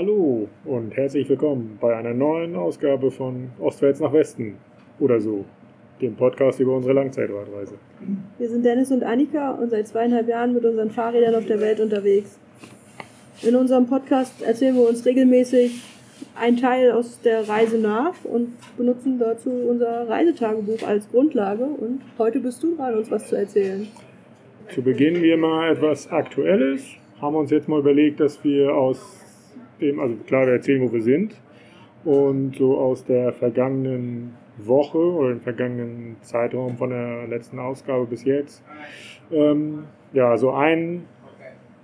Hallo und herzlich willkommen bei einer neuen Ausgabe von Ostwärts nach Westen oder so, dem Podcast über unsere Langzeitradreise. Wir sind Dennis und Annika und seit zweieinhalb Jahren mit unseren Fahrrädern auf der Welt unterwegs. In unserem Podcast erzählen wir uns regelmäßig einen Teil aus der Reise nach und benutzen dazu unser Reisetagebuch als Grundlage. Und heute bist du dran, uns was zu erzählen. Zu Beginn wie immer etwas Aktuelles. Haben wir uns jetzt mal überlegt, dass wir aus dem, also klar, wir erzählen, wo wir sind. Und so aus der vergangenen Woche oder dem vergangenen Zeitraum von der letzten Ausgabe bis jetzt, ähm, ja, so ein,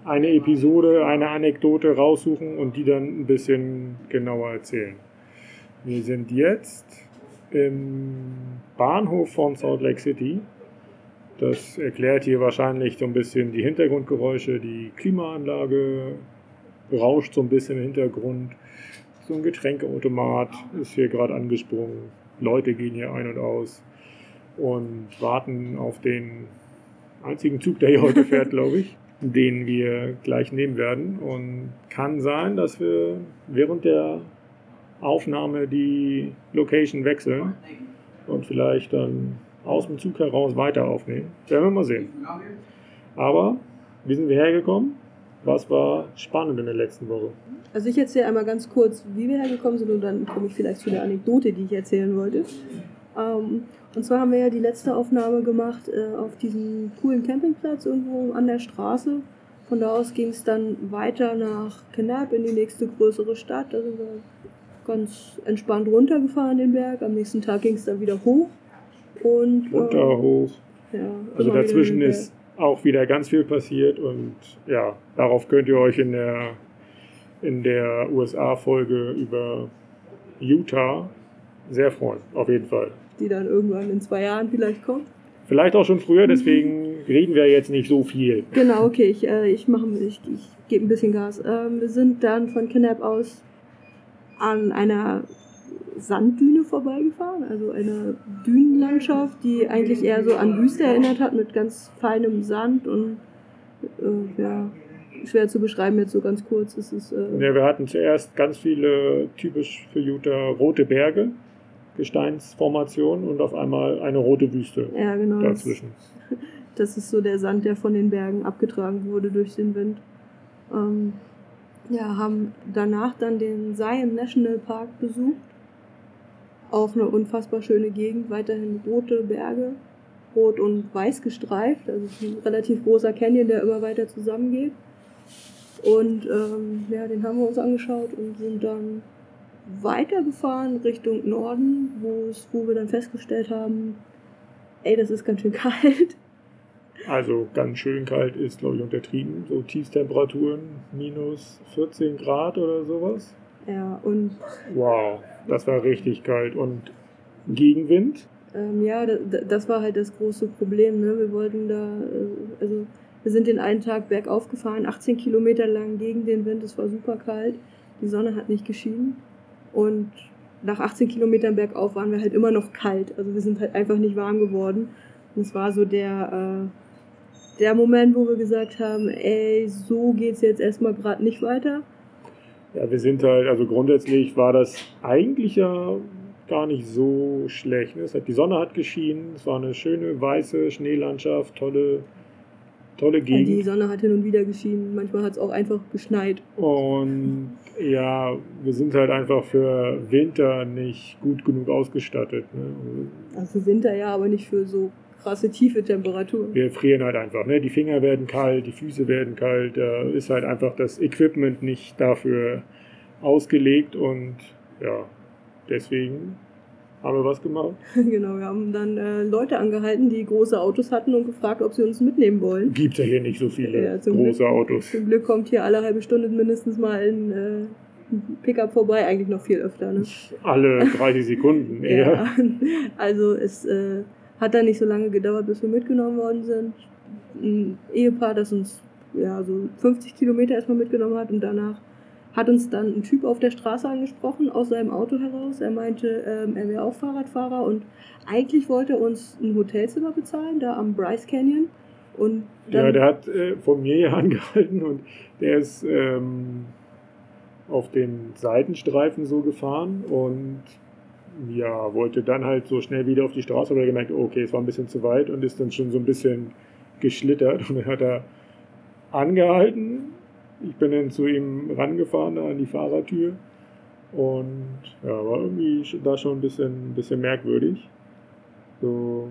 eine Episode, eine Anekdote raussuchen und die dann ein bisschen genauer erzählen. Wir sind jetzt im Bahnhof von Salt Lake City das erklärt hier wahrscheinlich so ein bisschen die Hintergrundgeräusche. Die Klimaanlage rauscht so ein bisschen im Hintergrund. So ein Getränkeautomat ist hier gerade angesprungen. Leute gehen hier ein und aus und warten auf den einzigen Zug, der hier heute fährt, glaube ich, den wir gleich nehmen werden. Und kann sein, dass wir während der Aufnahme die Location wechseln und vielleicht dann aus dem Zug heraus weiter aufnehmen. Werden wir mal sehen. Aber wie sind wir hergekommen? Was war spannend in der letzten Woche? Also ich erzähle einmal ganz kurz, wie wir hergekommen sind und dann komme ich vielleicht zu der Anekdote, die ich erzählen wollte. Ähm, und zwar haben wir ja die letzte Aufnahme gemacht äh, auf diesem coolen Campingplatz irgendwo an der Straße. Von da aus ging es dann weiter nach Kenab in die nächste größere Stadt. Da sind wir ganz entspannt runtergefahren den Berg. Am nächsten Tag ging es dann wieder hoch. Und, runter, äh, hoch. Ja, Also dazwischen ist auch wieder ganz viel passiert und ja, darauf könnt ihr euch in der, in der USA-Folge über Utah sehr freuen, auf jeden Fall. die dann irgendwann in zwei Jahren vielleicht kommt. Vielleicht auch schon früher, deswegen reden wir jetzt nicht so viel. Genau, okay, ich, äh, ich mache ich, ich gebe ein bisschen Gas. Ähm, wir sind dann von Kennep aus an einer Sanddüne vorbeigefahren, also eine Dünenlandschaft, die eigentlich eher so an Wüste erinnert hat, mit ganz feinem Sand und äh, ja, schwer zu beschreiben jetzt so ganz kurz. Es ist, äh, Ja, wir hatten zuerst ganz viele typisch für Utah rote Berge, Gesteinsformationen und auf einmal eine rote Wüste ja, genau. Das, dazwischen. das ist so der Sand, der von den Bergen abgetragen wurde durch den Wind. Ähm, ja, haben danach dann den Zion National Park besucht. Auch eine unfassbar schöne Gegend, weiterhin rote Berge, rot und weiß gestreift. Also ein relativ großer Canyon, der immer weiter zusammengeht. Und ähm, ja, den haben wir uns angeschaut und sind dann weitergefahren Richtung Norden, wo, es, wo wir dann festgestellt haben, ey, das ist ganz schön kalt. Also ganz schön kalt ist, glaube ich, untertrieben. So Tiefstemperaturen, minus 14 Grad oder sowas. Ja, und Wow, das war richtig kalt. Und Gegenwind? Ähm, ja, da- da- das war halt das große Problem. Ne? Wir wollten da, äh, also wir sind den einen Tag bergauf gefahren, 18 Kilometer lang gegen den Wind. Es war super kalt. Die Sonne hat nicht geschienen. Und nach 18 Kilometern bergauf waren wir halt immer noch kalt. Also wir sind halt einfach nicht warm geworden. Und es war so der, äh, der Moment, wo wir gesagt haben, ey, so geht's jetzt erstmal gerade nicht weiter. Ja, wir sind halt, also grundsätzlich war das eigentlich ja gar nicht so schlecht. ne? Hat, die Sonne hat geschienen, es war eine schöne weiße Schneelandschaft, tolle, tolle Weil die Gegend. Sonne hat hin und wieder geschienen. Manchmal hat es auch einfach geschneit. Und ja, wir sind halt einfach für Winter nicht gut genug ausgestattet. Ne? Also Winter ja, aber nicht für so krasse tiefe Temperaturen. Wir frieren halt einfach. Ne? Die Finger werden kalt, die Füße werden kalt. Da ist halt einfach das Equipment nicht dafür ausgelegt und ja, deswegen haben wir was gemacht. genau, wir haben dann äh, Leute angehalten, die große Autos hatten und gefragt, ob sie uns mitnehmen wollen. Gibt ja hier nicht so viele Ja, große Glück. Autos. Zum Glück kommt hier alle halbe Stunde mindestens mal ein, äh, Pickup vorbei, eigentlich noch viel öfter. Ne? Alle 30 Sekunden eher. Ja, also es äh, hat dann nicht so lange gedauert, bis wir mitgenommen worden sind. Ein Ehepaar, das uns ja so 50 Kilometer erstmal mitgenommen hat und danach hat uns dann ein Typ auf der Straße angesprochen, aus seinem Auto heraus. Er meinte, ähm, er wäre auch Fahrradfahrer und eigentlich wollte er uns ein Hotelzimmer bezahlen, da am Bryce Canyon. Und Ja, der hat äh, von mir hier angehalten und der ist, ähm, auf den Seitenstreifen so gefahren und ja, wollte dann halt so schnell wieder auf die Straße, aber gemerkt, okay, es war ein bisschen zu weit und ist dann schon so ein bisschen geschlittert und dann hat er angehalten. Ich bin dann zu ihm rangefahren an die Fahrertür und ja, war irgendwie da schon ein bisschen, ein bisschen merkwürdig. So,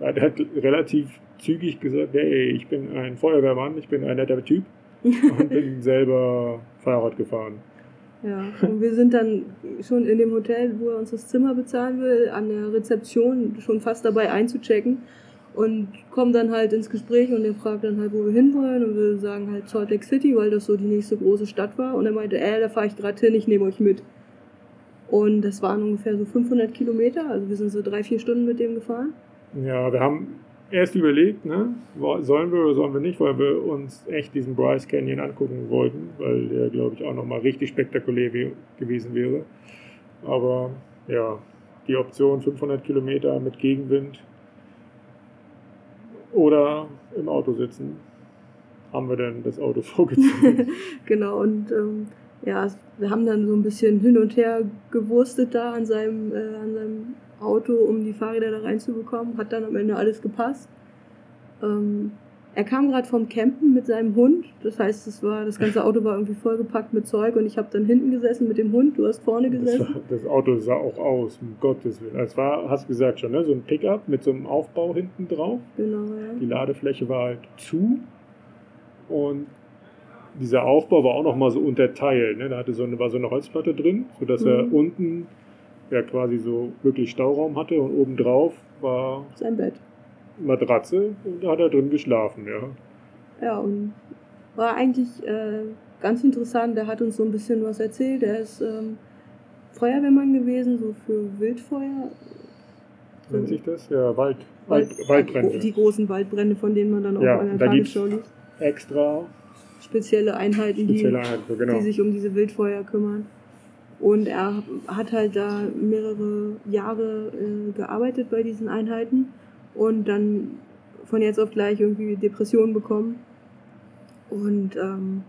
er hat relativ zügig gesagt, hey, ich bin ein Feuerwehrmann, ich bin ein netter Typ und bin selber Fahrrad gefahren. Ja, und wir sind dann schon in dem Hotel, wo er uns das Zimmer bezahlen will, an der Rezeption schon fast dabei einzuchecken und kommen dann halt ins Gespräch und er fragt dann halt, wo wir hinwollen und wir sagen halt Salt Lake City, weil das so die nächste große Stadt war und er meinte, äh, da fahre ich gerade hin, ich nehme euch mit. Und das waren ungefähr so 500 Kilometer, also wir sind so drei, vier Stunden mit dem gefahren. Ja, wir haben erst überlegt, ne, sollen wir oder sollen wir nicht, weil wir uns echt diesen Bryce Canyon angucken wollten, weil der, glaube ich, auch nochmal richtig spektakulär gewesen wäre. Aber ja, die Option 500 Kilometer mit Gegenwind oder im Auto sitzen, haben wir dann das Auto vorgezogen. genau, und ähm, ja, wir haben dann so ein bisschen hin und her gewurstet da an seinem, äh, an seinem Auto, um die Fahrräder da reinzubekommen. Hat dann am Ende alles gepasst. Ähm, er kam gerade vom Campen mit seinem Hund. Das heißt, das, war, das ganze Auto war irgendwie vollgepackt mit Zeug und ich habe dann hinten gesessen mit dem Hund. Du hast vorne gesessen. Das, das Auto sah auch aus, um Gottes Willen. Es war, hast du gesagt schon, ne? so ein Pickup mit so einem Aufbau hinten drauf. Genau, ja. Die Ladefläche war halt zu und dieser Aufbau war auch nochmal so unterteilt. Ne? Da hatte so eine, war so eine Holzplatte drin, sodass mhm. er unten ja quasi so wirklich Stauraum hatte und obendrauf war sein Bett. Matratze und da hat er drin geschlafen, ja. Ja, und war eigentlich äh, ganz interessant. Der hat uns so ein bisschen was erzählt. Er ist ähm, Feuerwehrmann gewesen, so für Wildfeuer. Nennt sich das? Ja, Wald, Wald, Waldbrände. Die großen Waldbrände, von denen man dann auch ja, an der Tagesschau liest. Extra spezielle Einheiten, spezielle Einheiten genau. die sich um diese Wildfeuer kümmern. Und er hat halt da mehrere Jahre äh, gearbeitet bei diesen Einheiten und dann von jetzt auf gleich irgendwie Depressionen bekommen und ähm,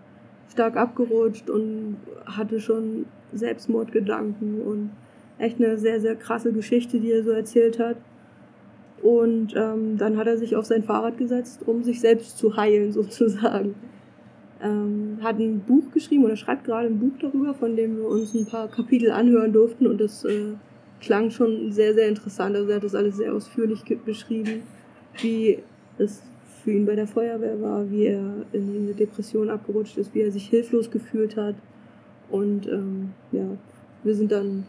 stark abgerutscht und hatte schon Selbstmordgedanken und echt eine sehr, sehr krasse Geschichte, die er so erzählt hat. Und ähm, dann hat er sich auf sein Fahrrad gesetzt, um sich selbst zu heilen, sozusagen ähm, hat ein Buch geschrieben oder schreibt gerade ein Buch darüber, von dem wir uns ein paar Kapitel anhören durften und das äh, klang schon sehr, sehr interessant. Also er hat das alles sehr ausführlich beschrieben, wie es für ihn bei der Feuerwehr war, wie er in eine Depression abgerutscht ist, wie er sich hilflos gefühlt hat. Und ähm, ja, wir sind dann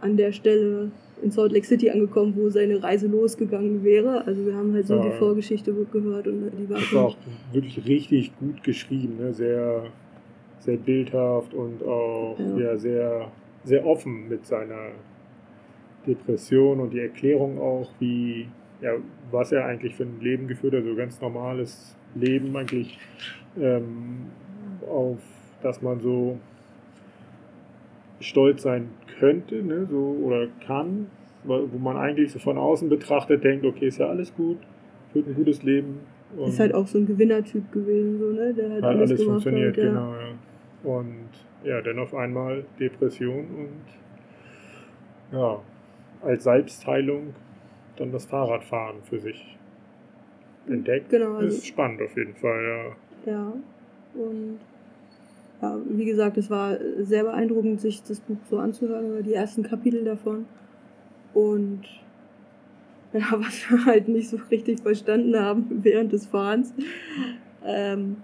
an der Stelle in Salt Lake City angekommen, wo seine Reise losgegangen wäre. Also wir haben halt so ja. die Vorgeschichte gehört und die war, das war auch wirklich richtig gut geschrieben, ne? sehr, sehr bildhaft und auch ja. ja. sehr, sehr offen mit seiner Depression und die Erklärung auch, wie ja, was er eigentlich für ein Leben geführt hat, so ganz normales Leben eigentlich, ähm, auf das man so stolz sein könnte ne, so, oder kann, wo man eigentlich so von außen betrachtet denkt, okay, ist ja alles gut, führt ein gutes Leben. Ist halt auch so ein Gewinnertyp gewesen, so, ne? der halt alles, alles funktioniert, hat, ja. genau. Ja. Und ja, dann auf einmal Depression und ja, als Selbstheilung dann das Fahrradfahren für sich entdeckt. Genau. Also, ist spannend auf jeden Fall, ja. Ja, und ja, wie gesagt, es war sehr beeindruckend, sich das Buch so anzuhören oder die ersten Kapitel davon. Und ja, was wir halt nicht so richtig verstanden haben während des Fahrens, ähm,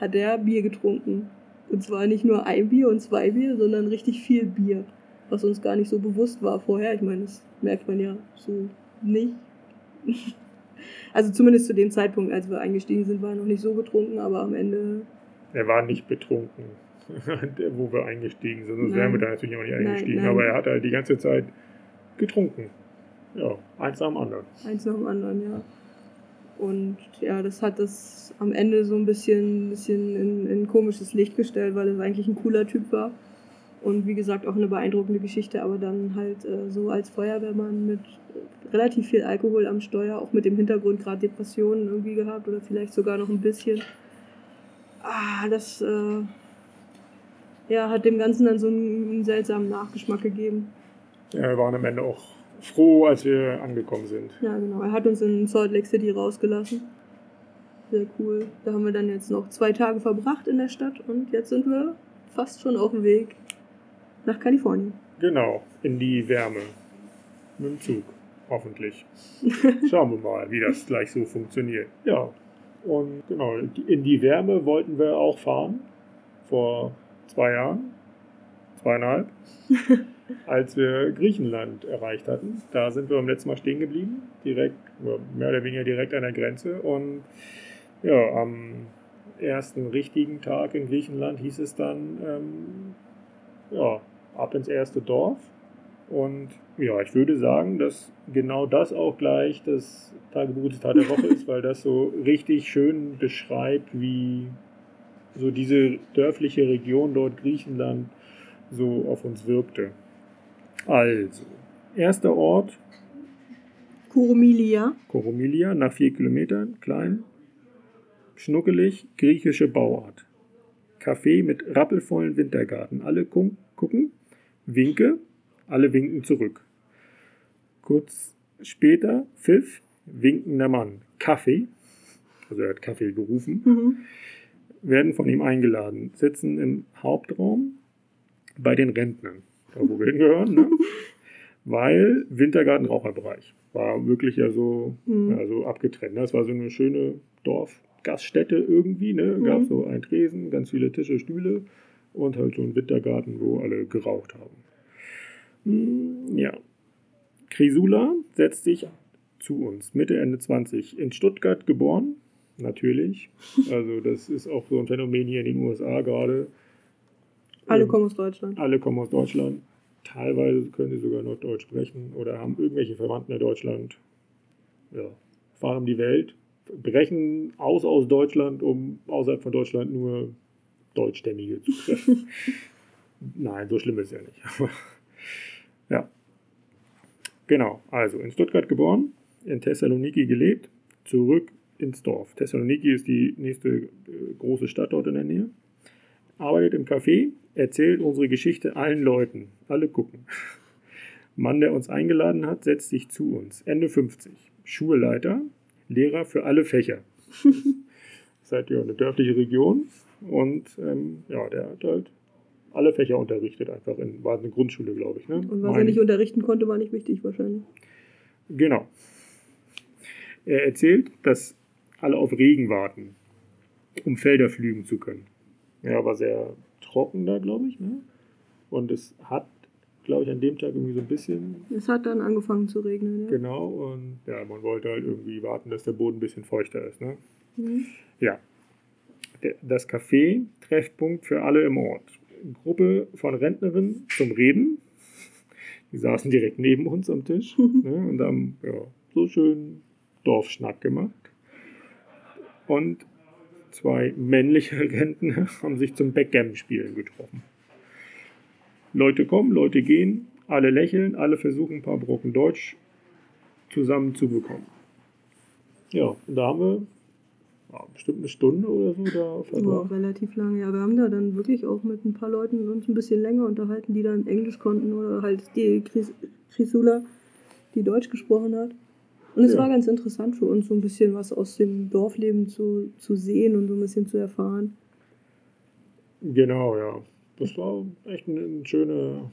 hat er Bier getrunken. Und zwar nicht nur ein Bier und zwei Bier, sondern richtig viel Bier. Was uns gar nicht so bewusst war vorher. Ich meine, das merkt man ja so nicht. also zumindest zu dem Zeitpunkt, als wir eingestiegen sind, war er noch nicht so betrunken, aber am Ende er war nicht betrunken, wo wir eingestiegen sind. Sonst wären wir da natürlich auch nicht eingestiegen. Nein, nein. Aber er hat halt die ganze Zeit getrunken. Ja, eins nach dem anderen. Eins nach dem anderen, ja. Und ja, das hat das am Ende so ein bisschen, bisschen in, in komisches Licht gestellt, weil es eigentlich ein cooler Typ war. Und wie gesagt, auch eine beeindruckende Geschichte, aber dann halt äh, so als Feuerwehrmann mit relativ viel Alkohol am Steuer, auch mit dem Hintergrund gerade Depressionen irgendwie gehabt oder vielleicht sogar noch ein bisschen ah, das äh, ja, hat dem Ganzen dann so einen, einen seltsamen Nachgeschmack gegeben. Ja, wir waren am Ende auch froh, als wir angekommen sind. Ja, genau. Er hat uns in Salt Lake City rausgelassen. Sehr cool. Da haben wir dann jetzt noch zwei Tage verbracht in der Stadt und jetzt sind wir fast schon auf dem Weg nach Kalifornien. Genau, in die Wärme. Mit dem Zug, hoffentlich. Schauen wir mal, wie das gleich so funktioniert. Ja, und genau, in die Wärme wollten wir auch fahren. Vor zwei Jahren, zweieinhalb, als wir Griechenland erreicht hatten. Da sind wir beim letzten Mal stehen geblieben, direkt, mehr oder weniger direkt an der Grenze. Und ja, am ersten richtigen Tag in Griechenland hieß es dann, ähm, ja, ab ins erste Dorf. Und ja, ich würde sagen, dass genau das auch gleich das Tagebuchzitat der Woche ist, weil das so richtig schön beschreibt, wie so diese dörfliche Region dort Griechenland so auf uns wirkte. Also, erster Ort. Koromilia. Koromilia, nach vier Kilometern, klein, schnuckelig, griechische Bauart. Café mit rappelvollen Wintergarten. Alle gucken, winke, alle winken zurück. Kurz später, Pfiff, winkender Mann. Kaffee, also er hat Kaffee gerufen. Mhm werden von ihm eingeladen, sitzen im Hauptraum bei den Rentnern, da wo wir hingehören, ne? weil Wintergarten Raucherbereich war wirklich ja so, mhm. ja, so abgetrennt. Das war so eine schöne Dorfgaststätte irgendwie, ne? gab mhm. so ein Tresen, ganz viele Tische, Stühle und halt so ein Wintergarten, wo alle geraucht haben. Hm, ja. Crisula setzt sich zu uns, Mitte, Ende 20, in Stuttgart geboren, natürlich. Also das ist auch so ein Phänomen hier in den USA gerade. Alle kommen aus Deutschland. Alle kommen aus Deutschland. Teilweise können sie sogar noch Deutsch sprechen oder haben irgendwelche Verwandten in Deutschland. Ja, fahren um die Welt, brechen aus aus Deutschland, um außerhalb von Deutschland nur Deutschstämmige zu treffen. Nein, so schlimm ist es ja nicht. ja. Genau, also in Stuttgart geboren, in Thessaloniki gelebt, zurück ins Dorf. Thessaloniki ist die nächste äh, große Stadt dort in der Nähe. Arbeitet im Café, erzählt unsere Geschichte allen Leuten. Alle gucken. Mann, der uns eingeladen hat, setzt sich zu uns. Ende 50. Schulleiter, Lehrer für alle Fächer. Seid ihr eine dörfliche Region und ähm, ja, der hat halt alle Fächer unterrichtet, einfach in, war eine Grundschule, glaube ich. Ne? Und was mein, er nicht unterrichten konnte, war nicht wichtig wahrscheinlich. Genau. Er erzählt, dass alle auf Regen warten, um Felder pflügen zu können. Ja, war sehr trocken da, glaube ich. Ne? Und es hat, glaube ich, an dem Tag irgendwie so ein bisschen. Es hat dann angefangen zu regnen, ja. Genau, und ja, man wollte halt irgendwie warten, dass der Boden ein bisschen feuchter ist. Ne? Mhm. Ja. Das Café, Treffpunkt für alle im Ort. Gruppe von Rentnerinnen zum Reden. Die saßen direkt neben uns am Tisch ne, und haben ja, so schön Dorfschnack gemacht und zwei männliche Rentner haben sich zum Backgammon-Spielen getroffen. Leute kommen, Leute gehen, alle lächeln, alle versuchen ein paar Brocken Deutsch zusammenzubekommen. Ja, und da haben wir ja, bestimmt eine Stunde oder so da verbracht. Ja, relativ lange, ja. Wir haben da dann wirklich auch mit ein paar Leuten uns ein bisschen länger unterhalten, die dann Englisch konnten oder halt die Chryssula, die Deutsch gesprochen hat. Und es ja. war ganz interessant für uns, so ein bisschen was aus dem Dorfleben zu, zu sehen und so ein bisschen zu erfahren. Genau, ja. Das war echt ein, schöner,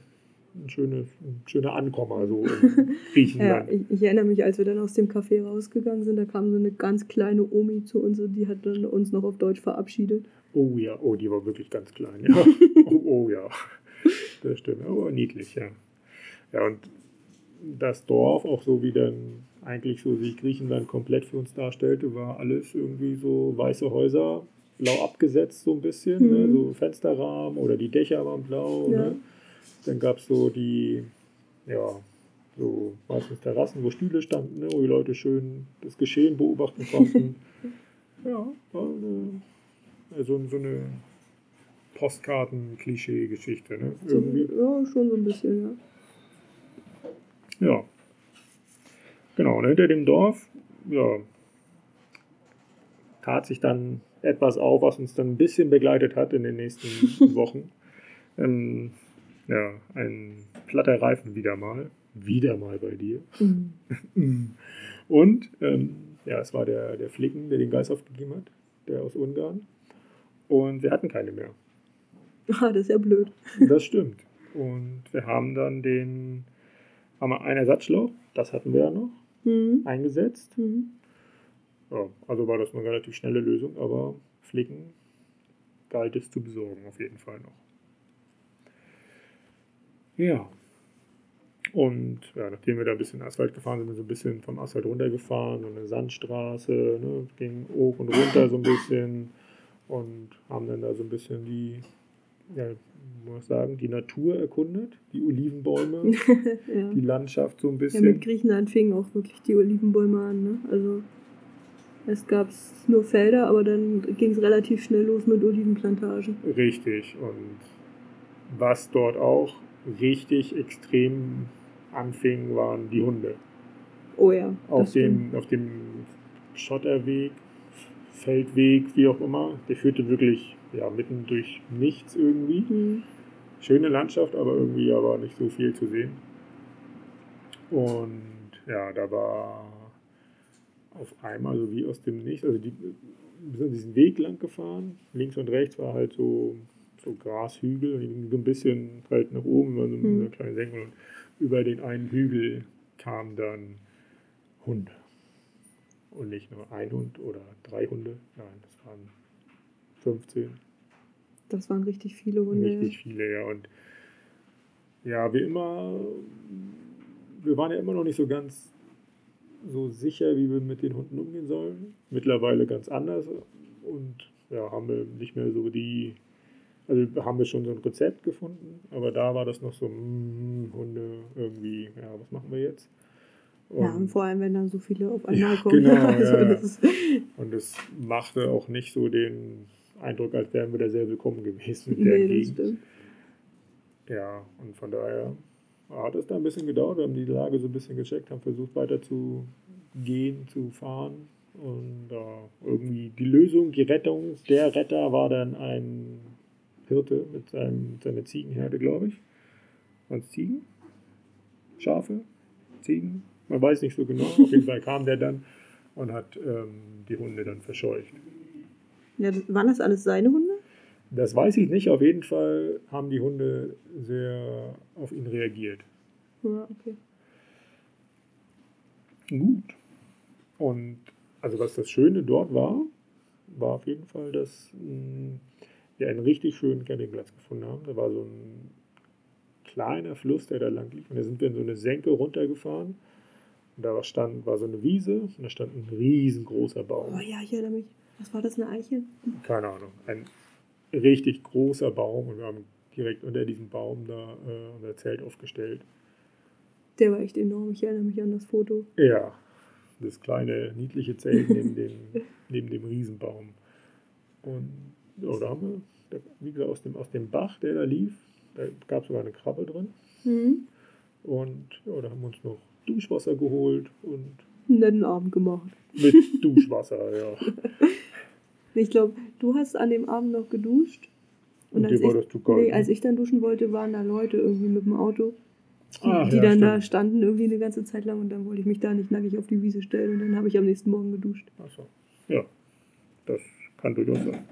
ein schöne, ein schöner Ankommen also in Griechenland. ja, ich, ich, erinnere mich, als wir dann aus dem Café rausgegangen sind, da kam so eine ganz kleine Omi zu uns und die hat dann uns noch auf Deutsch verabschiedet. Oh ja, oh, die war wirklich ganz klein, ja. oh, oh ja, das stimmt, aber niedlich, ja. Ja, und das Dorf, auch so wie dann eigentlich so sich Griechenland komplett für uns darstellte, war alles irgendwie so weiße Häuser, blau abgesetzt so ein bisschen, ne? mhm. ne? so Fensterrahmen oder die Dächer waren blau. Ja. Ne? Dann gab es so die, ja, so meistens Terrassen, wo Stühle standen, ne? wo die Leute schön das Geschehen beobachten konnten. ja, war eine, so, so eine Postkarten-Klischee-Geschichte. Ne? Irgendwie. Ja, schon so ein bisschen, ja. Ja, Genau, und hinter dem Dorf, ja, tat sich dann etwas auf, was uns dann ein bisschen begleitet hat in den nächsten Wochen. Ähm, ja, ein platter Reifen wieder mal. Wieder mal bei dir. Mhm. Und ähm, ja, es war der, der Flicken, der den Geist aufgegeben hat, der aus Ungarn. Und wir hatten keine mehr. Ah, das ist ja blöd. Das stimmt. Und wir haben dann den, haben wir einen Ersatzschlauch, das hatten wir ja noch, mhm. eingesetzt. Mhm. Ja, also war das eine relativ schnelle Lösung, aber Flicken galt es zu besorgen, auf jeden Fall noch. Ja. Und ja, nachdem wir da ein bisschen Asphalt gefahren sind, sind wir so ein bisschen vom Asphalt runtergefahren, und eine Sandstraße, ne, ging hoch und runter so ein bisschen und haben dann da so ein bisschen die, ja, muss sagen, die Natur erkundet, die Olivenbäume, ja. die Landschaft so ein bisschen. Ja, mit Griechenland fingen auch wirklich die Olivenbäume an, ne? Also es gab nur Felder, aber dann ging es relativ schnell los mit Olivenplantagen. Richtig. Und was dort auch richtig extrem anfing, waren die Hunde. Oh ja. Auf dem, auf dem Schotterweg, Feldweg, wie auch immer. Der führte wirklich ja, mitten durch nichts irgendwie. Schöne Landschaft, aber irgendwie aber nicht so viel zu sehen. Und ja, da war auf einmal, so wie aus dem Nichts, also die, sind diesen Weg lang gefahren. Links und rechts war halt so, so Grashügel und ein bisschen halt nach oben, war so eine mhm. kleine Senkung. Und über den einen Hügel kam dann Hund. Und nicht nur ein Hund oder drei Hunde, nein, das waren 15. Das waren richtig viele Hunde. Richtig viele, ja. Und ja, wie immer, wir waren ja immer noch nicht so ganz so sicher, wie wir mit den Hunden umgehen sollen. Mittlerweile ganz anders und ja, haben wir nicht mehr so die, also haben wir schon so ein Rezept gefunden, aber da war das noch so, mh, Hunde irgendwie, ja, was machen wir jetzt? Und, ja, und vor allem, wenn dann so viele auf einmal ja, kommen. Genau, also ja. das und es machte auch nicht so den Eindruck, als wären wir da sehr willkommen gewesen mit der nee, Gegend. Ja, und von daher hat es da ein bisschen gedauert. Wir haben die Lage so ein bisschen gecheckt, haben versucht weiter zu gehen, zu fahren. Und äh, irgendwie die Lösung, die Rettung, der Retter war dann ein Hirte mit seinem, seiner Ziegenherde, glaube ich. Waren es Ziegen? Schafe? Ziegen? Man weiß nicht so genau. Auf jeden Fall kam der dann und hat ähm, die Hunde dann verscheucht. Ja, waren das alles seine Hunde? Das weiß ich nicht. Auf jeden Fall haben die Hunde sehr auf ihn reagiert. Ja, okay. Gut. Und also was das Schöne dort war, war auf jeden Fall, dass hm, wir einen richtig schönen Campingplatz gefunden haben. Da war so ein kleiner Fluss, der da lang lief. Und da sind wir in so eine Senke runtergefahren. Und da war, stand, war so eine Wiese und da stand ein riesengroßer Baum. Oh ja, ich erinnere mich. Was war das, eine Eiche? Keine Ahnung. Ein richtig großer Baum und wir haben direkt unter diesem Baum da äh, unser Zelt aufgestellt. Der war echt enorm. Ich erinnere mich an das Foto. Ja, das kleine, niedliche Zelt neben dem, neben dem Riesenbaum. Und ja, da haben wir, wie gesagt, aus dem, aus dem Bach, der da lief, da gab es sogar eine Krabbe drin. Mhm. Und ja, da haben wir uns noch Duschwasser geholt und einen netten Abend gemacht. Mit Duschwasser, ja. Ich glaube, du hast an dem Abend noch geduscht. Und, und als, ich, das zu kalt, nee, ne? als ich dann duschen wollte, waren da Leute irgendwie mit dem Auto, die, ah, die ja, dann stimmt. da standen irgendwie eine ganze Zeit lang und dann wollte ich mich da nicht nackig auf die Wiese stellen und dann habe ich am nächsten Morgen geduscht. Achso. Ja, das kann durchaus sein.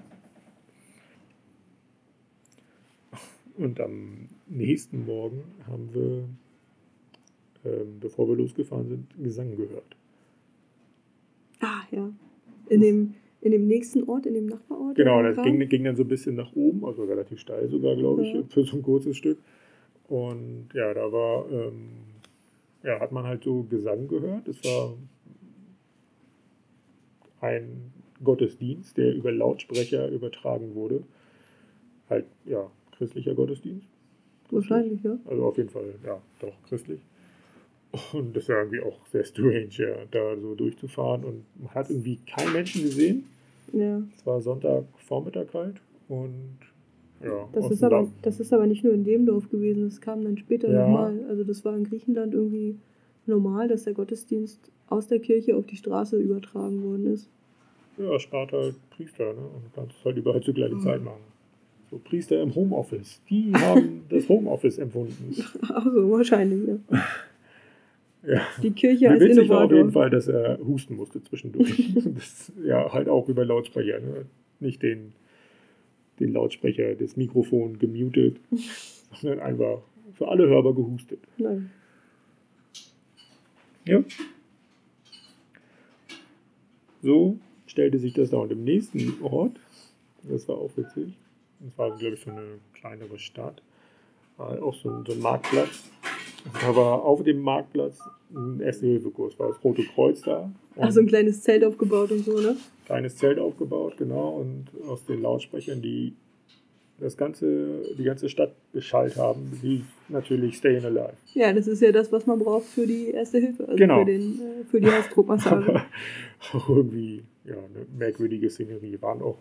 Und am nächsten Morgen haben wir, ähm, bevor wir losgefahren sind, Gesang gehört. Ah, ja. In dem in dem nächsten Ort, in dem Nachbarort? Genau, das ging, ging, dann so ein bisschen nach oben, also relativ steil sogar, glaube ich, ja. für so ein kurzes Stück. Und ja, da war, ähm, ja, hat man halt so Gesang gehört. Es war ein Gottesdienst, der über Lautsprecher übertragen wurde. Halt, ja, christlicher Gottesdienst. Wahrscheinlich, ja. Also auf jeden Fall, ja, doch christlich. Und das war irgendwie auch sehr strange, ja, da so durchzufahren. Und man hat irgendwie keinen Menschen gesehen. Ja. Es war Sonntagvormittag halt. Und ja. Das ist, aber, das ist aber nicht nur in dem Dorf gewesen, das kam dann später ja. nochmal. Also das war in Griechenland irgendwie normal, dass der Gottesdienst aus der Kirche auf die Straße übertragen worden ist. Ja, spart halt Priester, ne? Und kannst es halt überall zur gleichen mhm. Zeit machen. So Priester im Homeoffice. Die haben das Homeoffice empfunden. Ach so, wahrscheinlich, ja. Ja. Die Kirche als Witzig war auf jeden. Fall, dass er husten musste zwischendurch. das, ja, halt auch über Lautsprecher. Ne? Nicht den, den Lautsprecher, das Mikrofon gemutet, sondern einfach für alle hörbar gehustet. Nein. Ja. So stellte sich das da und im nächsten Ort, das war auch witzig, das war, glaube ich, so eine kleinere Stadt, war auch so ein, so ein Marktplatz. Da war auf dem Marktplatz ein Erste-Hilfe-Kurs, war das Rote Kreuz da. Ach, so ein kleines Zelt aufgebaut und so, ne? kleines Zelt aufgebaut, genau, und aus den Lautsprechern, die das ganze, die ganze Stadt beschallt haben, lief natürlich Stayin' Alive. Ja, das ist ja das, was man braucht für die Erste Hilfe, also Genau. für, den, äh, für die Herzdruckmassage. Auch irgendwie ja, eine merkwürdige Szenerie. Waren auch,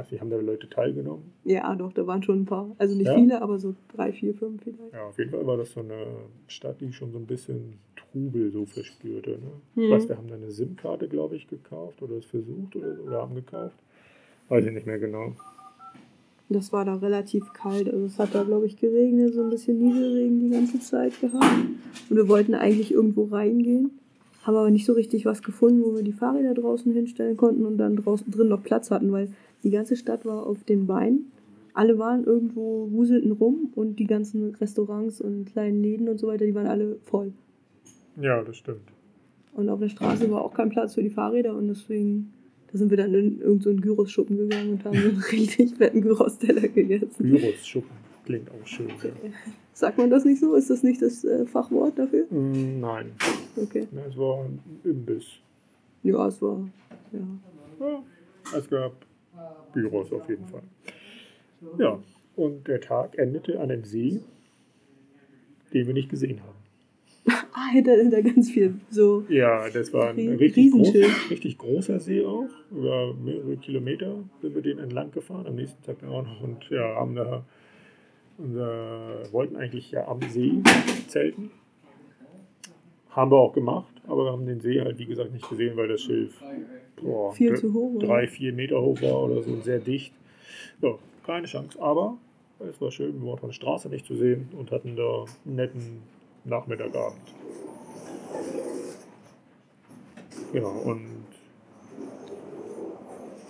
weiß nicht, haben da Leute teilgenommen? ja, doch, da waren schon ein paar. Also nicht Ja? viele, aber so drei, vier, fünf vielleicht. Ja, auf jeden Fall war das so eine Stadt, die schon so ein bisschen Trubel so verspürte. Ne? Mhm. Ich weiß, wir haben da eine SIM-Karte, glaube ich, gekauft oder es versucht oder, so, oder haben gekauft. Weiß ich nicht mehr genau. Das war da relativ kalt. Also es hat da, glaube ich, geregnet, so ein bisschen Nieselregen die ganze Zeit gehabt. Und wir wollten eigentlich irgendwo reingehen, haben aber nicht so richtig was gefunden, wo wir die Fahrräder draußen hinstellen konnten und dann draußen drin noch Platz hatten, weil die ganze Stadt war auf den Beinen. Alle waren irgendwo, wuselten rum und die ganzen Restaurants und kleinen Läden und so weiter, die waren alle voll. Ja, das stimmt. Und auf der Straße war auch kein Platz für die Fahrräder und deswegen, da sind wir dann in irgendeinen so Gyros-Schuppen gegangen und haben so einen richtig fetten Gyros-Teller gegessen. Virus-Schuppen klingt auch schön. Ja. Sagt man das nicht so? Ist das nicht das äh, Fachwort dafür? Mm, Nein, Okay. Ne, es war ein Imbiss. Ja, es war. Ja. Ja, es gab Büros auf jeden Fall. Ja, und der Tag endete an einem See, den wir nicht gesehen haben. Ah, hinter, hinter ganz viel so. Ja, das war ein richtig, groß, richtig großer See auch. Über mehrere Kilometer sind wir den entlang gefahren. Am nächsten Tag auch noch. Und ja, haben da unser, wollten eigentlich ja am See zelten. Haben wir auch gemacht, aber wir haben den See halt, wie gesagt, nicht gesehen, weil das Schilf boah, Viel zu hoch, drei, vier Meter hoch war oder so sehr dicht. Ja, keine Chance. Aber es war schön, wir waren von der Straße nicht zu sehen und hatten da einen netten Nachmittagabend. Ja, und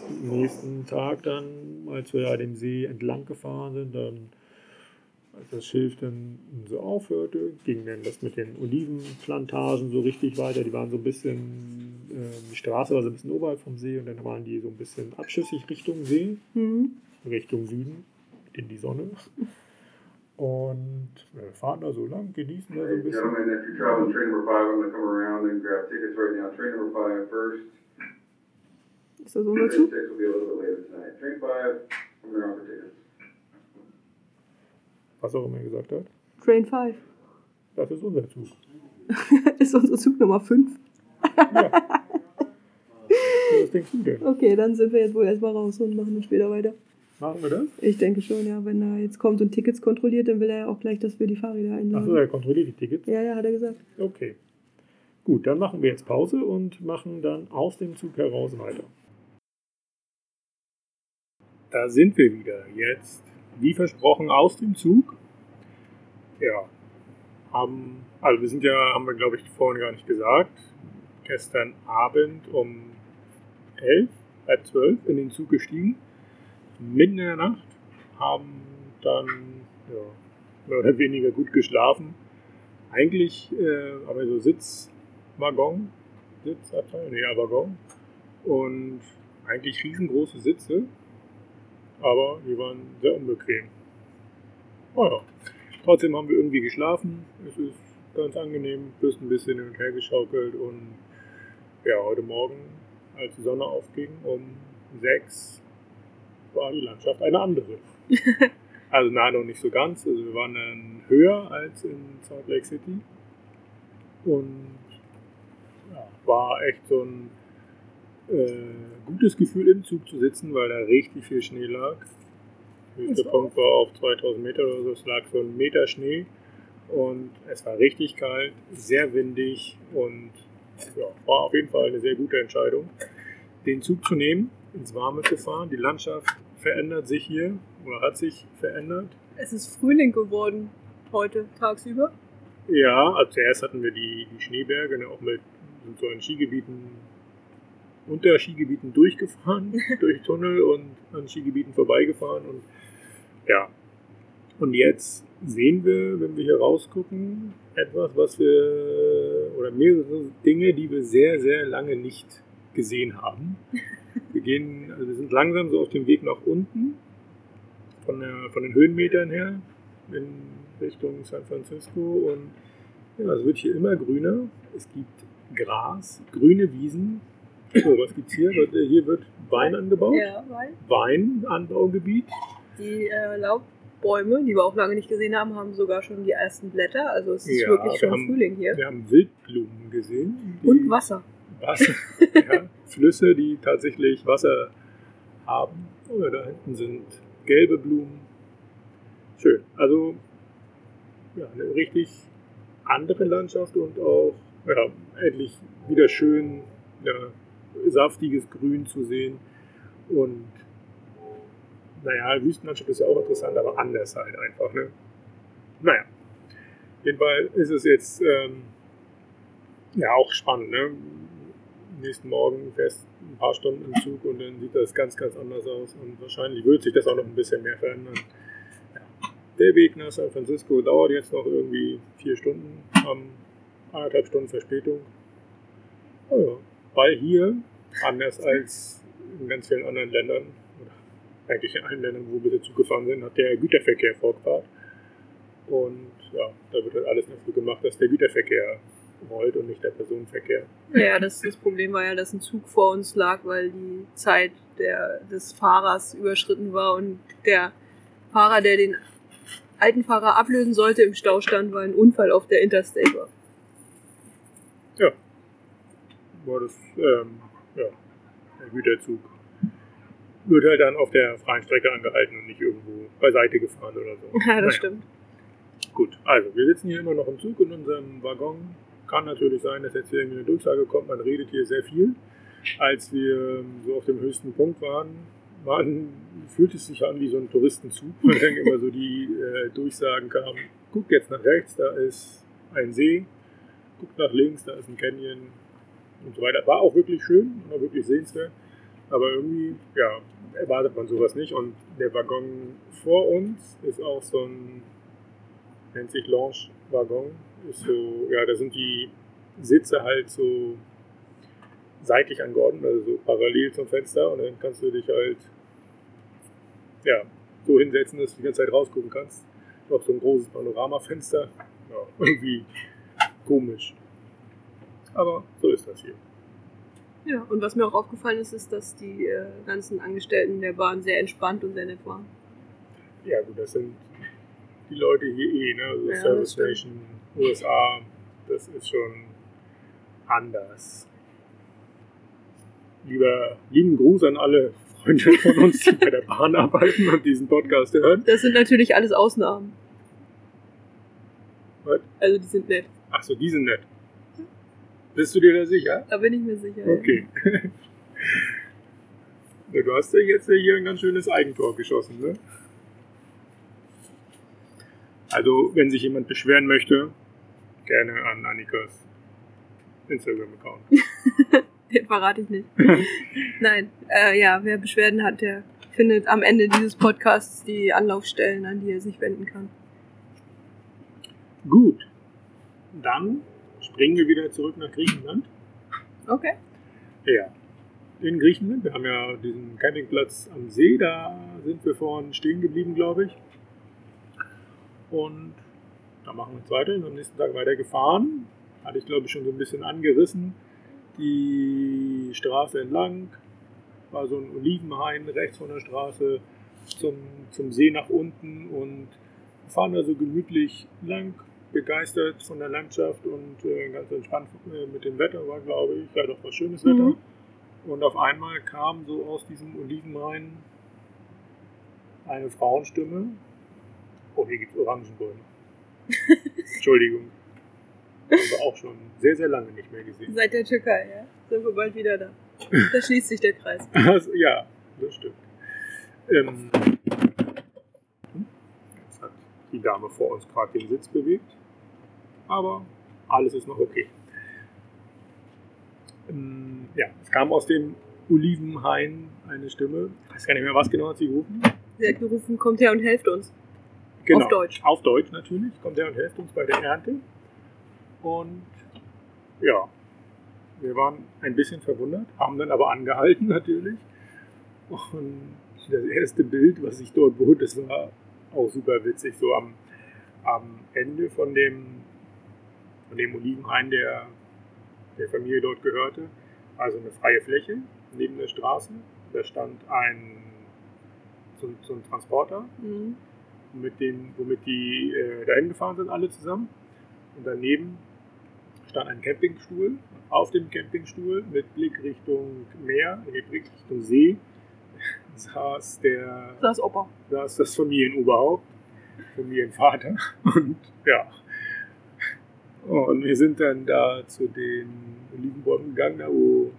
am nächsten Tag dann, als wir ja den See entlang gefahren sind, dann, als das Schilf dann so aufhörte, ging dann das mit den Olivenplantagen so richtig weiter. Die waren so ein bisschen, äh, die Straße war so ein bisschen oberhalb vom See und dann waren die so ein bisschen abschüssig Richtung See, Hm. Richtung Süden, in die Sonne. Und wir fahren da so lang, genießen da so ein bisschen. gentlemen, if you're traveling train number five, I'm gonna come around and grab tickets right now. Train number five first. Ist das unser Train Zug? six will be a little bit later tonight. Train five, come around for tickets. Was auch immer er gesagt hat. Train 5. Das ist unser Zug. ist unser Zug Nummer 5. Ja. Was denkst du denn? Okay, dann sind wir jetzt wohl erstmal raus und machen dann später weiter. Machen wir das? Ich denke schon, ja. Wenn er jetzt kommt und Tickets kontrolliert, dann will er ja auch gleich, dass wir die Fahrräder Achso, einladen. er kontrolliert die Tickets. Ja, ja, hat er gesagt. Okay. Gut, dann machen wir jetzt Pause und machen dann aus dem Zug heraus weiter. Da sind wir wieder. Jetzt, wie versprochen, aus dem Zug. Ja. Haben, also wir sind ja, haben wir glaube ich vorhin gar nicht gesagt, gestern Abend um elf, halb zwölf in den Zug gestiegen. Mitten in der Nacht. Haben dann, ja, mehr oder weniger gut geschlafen. Eigentlich, äh, aber so Sitzwaggon, Sitzabteil, nee, Waggon. Und eigentlich riesengroße Sitze, aber die waren sehr unbequem. Naja, trotzdem haben wir irgendwie geschlafen. Es ist ganz angenehm, bist ein bisschen hin und her geschaukelt und ja, heute Morgen, als die Sonne aufging, um sechs, war die Landschaft eine andere. Also na, noch nicht so ganz. Also wir waren dann höher als in Salt Lake City. Und ja, war echt so ein äh, gutes Gefühl im Zug zu sitzen, weil da richtig viel Schnee lag. Höchster Ist Punkt war auf 2000 Meter oder so. Es lag so ein Meter Schnee. Und es war richtig kalt, sehr windig und ja, war auf jeden Fall eine sehr gute Entscheidung, den Zug zu nehmen, ins Warme zu fahren. Die Landschaft verändert sich hier oder hat sich verändert. Es ist Frühling geworden heute tagsüber. Ja, also zuerst hatten wir die, die Schneeberge, ne, auch mit so in Skigebieten, unter Skigebieten durchgefahren, durch Tunnel und an Skigebieten vorbeigefahren und ja. Und jetzt sehen wir, wenn wir hier rausgucken, etwas, was wir, oder mehrere Dinge, die wir sehr, sehr lange nicht gesehen haben. Wir gehen, also wir sind langsam so auf dem Weg nach unten, von, der, von den Höhenmetern her, in Richtung San Francisco. Und ja, es wird hier immer grüner. Es gibt Gras, grüne Wiesen. So, was gibt's hier? Hier wird Wein angebaut. Ja, Wein. Weinanbaugebiet. Die äh, Laubbäume, die wir auch lange nicht gesehen haben, haben sogar schon die ersten Blätter. Also es ist Ja, wirklich wir schon haben- Frühling hier. Wir haben Wildblumen gesehen. Und Wasser. Wasser. ja, Flüsse, die tatsächlich Wasser haben. Oder da hinten sind gelbe Blumen. Schön. Also ja, eine richtig andere Landschaft und auch ja, endlich wieder schön ja, saftiges Grün zu sehen. Und naja, Wüstenlandschaft ist ja auch interessant, aber anders halt einfach. Ne? Naja, jedenfalls ist es jetzt ähm, ja auch spannend. Ne? Nächsten Morgen fährst ein paar Stunden im Zug und dann sieht das ganz, ganz anders aus und wahrscheinlich wird sich das auch noch ein bisschen mehr verändern. Der Weg nach San Francisco dauert jetzt noch irgendwie vier Stunden, haben anderthalb Stunden Verspätung. Oh ja, weil hier, anders als in ganz vielen anderen Ländern, oder eigentlich in allen Ländern, wo wir Zug gefahren sind, hat der Güterverkehr Vorfahrt. Und ja, da wird halt alles dafür gemacht, dass der Güterverkehr rollt und nicht der Personenverkehr. Ja, das, das Problem war ja, dass ein Zug vor uns lag, weil die Zeit der, des Fahrers überschritten war und der Fahrer, der den alten Fahrer ablösen sollte, im Stau stand, weil ein Unfall auf der Interstate war. War das, ähm, ja, der Güterzug wird halt dann auf der freien Strecke angehalten und nicht irgendwo beiseite gefahren oder so. Ja, das Naja, stimmt. Gut, also wir sitzen hier immer noch im Zug in unserem Waggon. Kann natürlich sein, dass jetzt hier irgendwie eine Durchsage kommt, man redet hier sehr viel. Als wir so auf dem höchsten Punkt waren, waren fühlt es sich an wie so ein Touristenzug, weil dann immer so die äh, Durchsagen kamen, guckt jetzt nach rechts, da ist ein See, guckt nach links, da ist ein Canyon und so weiter. War auch wirklich schön, war wirklich sehenswert, aber irgendwie, ja, erwartet man sowas nicht. Und der Waggon vor uns ist auch so ein, nennt sich Lounge-Waggon, ist so, ja, da sind die Sitze halt so seitlich angeordnet, also so parallel zum Fenster und dann kannst du dich halt, ja, so hinsetzen, dass du die ganze Zeit rausgucken kannst. Noch so ein großes Panoramafenster. Ja, irgendwie komisch. Aber so ist das hier. Ja, und was mir auch aufgefallen ist, ist, dass die äh, ganzen Angestellten der Bahn sehr entspannt und sehr nett waren. Ja, gut, das sind die Leute hier eh, ne? Also Ja, Service. Station, USA, das ist schon anders. Lieber, lieben Gruß an alle Freunde von uns, die bei der Bahn arbeiten und diesen Podcast hören. Das sind natürlich alles Ausnahmen. Was? Also die sind nett. Ach so, die sind nett. Bist du dir da sicher? Da bin ich mir sicher. Okay. Ja, Du hast ja jetzt hier ein ganz schönes Eigentor geschossen, ne? Also, wenn sich jemand beschweren möchte, gerne an Annikas Instagram-Account. Den verrate ich nicht. Nein, äh, ja, wer Beschwerden hat, der findet am Ende dieses Podcasts die Anlaufstellen, an die er sich wenden kann. Gut. Dann springen wir wieder zurück nach Griechenland. Okay. Ja. In Griechenland. Wir haben ja diesen Campingplatz am See, da sind wir vorhin stehen geblieben, glaube ich. Und da machen wir jetzt weiter. Am nächsten Tag weiter gefahren. Hatte ich, glaube ich, schon so ein bisschen angerissen. Die Straße entlang. War so ein Olivenhain rechts von der Straße zum, zum See nach unten und fahren da so gemütlich lang, begeistert von der Landschaft und äh, ganz entspannt äh, mit dem Wetter war, glaube ich. Ja, doch war schönes Wetter. Mhm. Und auf einmal kam so aus diesem Olivenhain eine Frauenstimme. Oh, hier gibt es Orangenbäume. Entschuldigung. Haben wir auch schon sehr, sehr lange nicht mehr gesehen. Seit der Türkei, ja. Sind wir bald wieder da. Da schließt sich der Kreis. Also, ja, das stimmt. Ähm, die Dame vor uns gerade den Sitz bewegt. Aber alles ist noch okay. Ähm, ja, es kam aus dem Olivenhain eine Stimme. Ich weiß gar nicht mehr, was genau hat sie gerufen. Sie hat gerufen, kommt her und helft uns. Genau. Auf Deutsch. Auf Deutsch natürlich. Kommt her und helft uns bei der Ernte. Und ja, wir waren ein bisschen verwundert, haben dann aber angehalten natürlich. Und das erste Bild, was ich dort bot, das war auch super witzig. So am, am Ende von dem, von dem Olivenhain, der der Familie dort gehörte, also eine freie Fläche neben der Straße. Da stand ein so, ein- so ein Transporter, Mhm. mit den, womit die äh, dahin gefahren sind, alle zusammen. Und daneben stand ein Campingstuhl. Auf dem Campingstuhl mit Blick Richtung Meer, nee, Blick Richtung See, saß der Das Opa. saß das Familienoberhaupt, Familienvater. Und ja. Und wir sind dann da zu den Olivenbäumen gegangen, da wo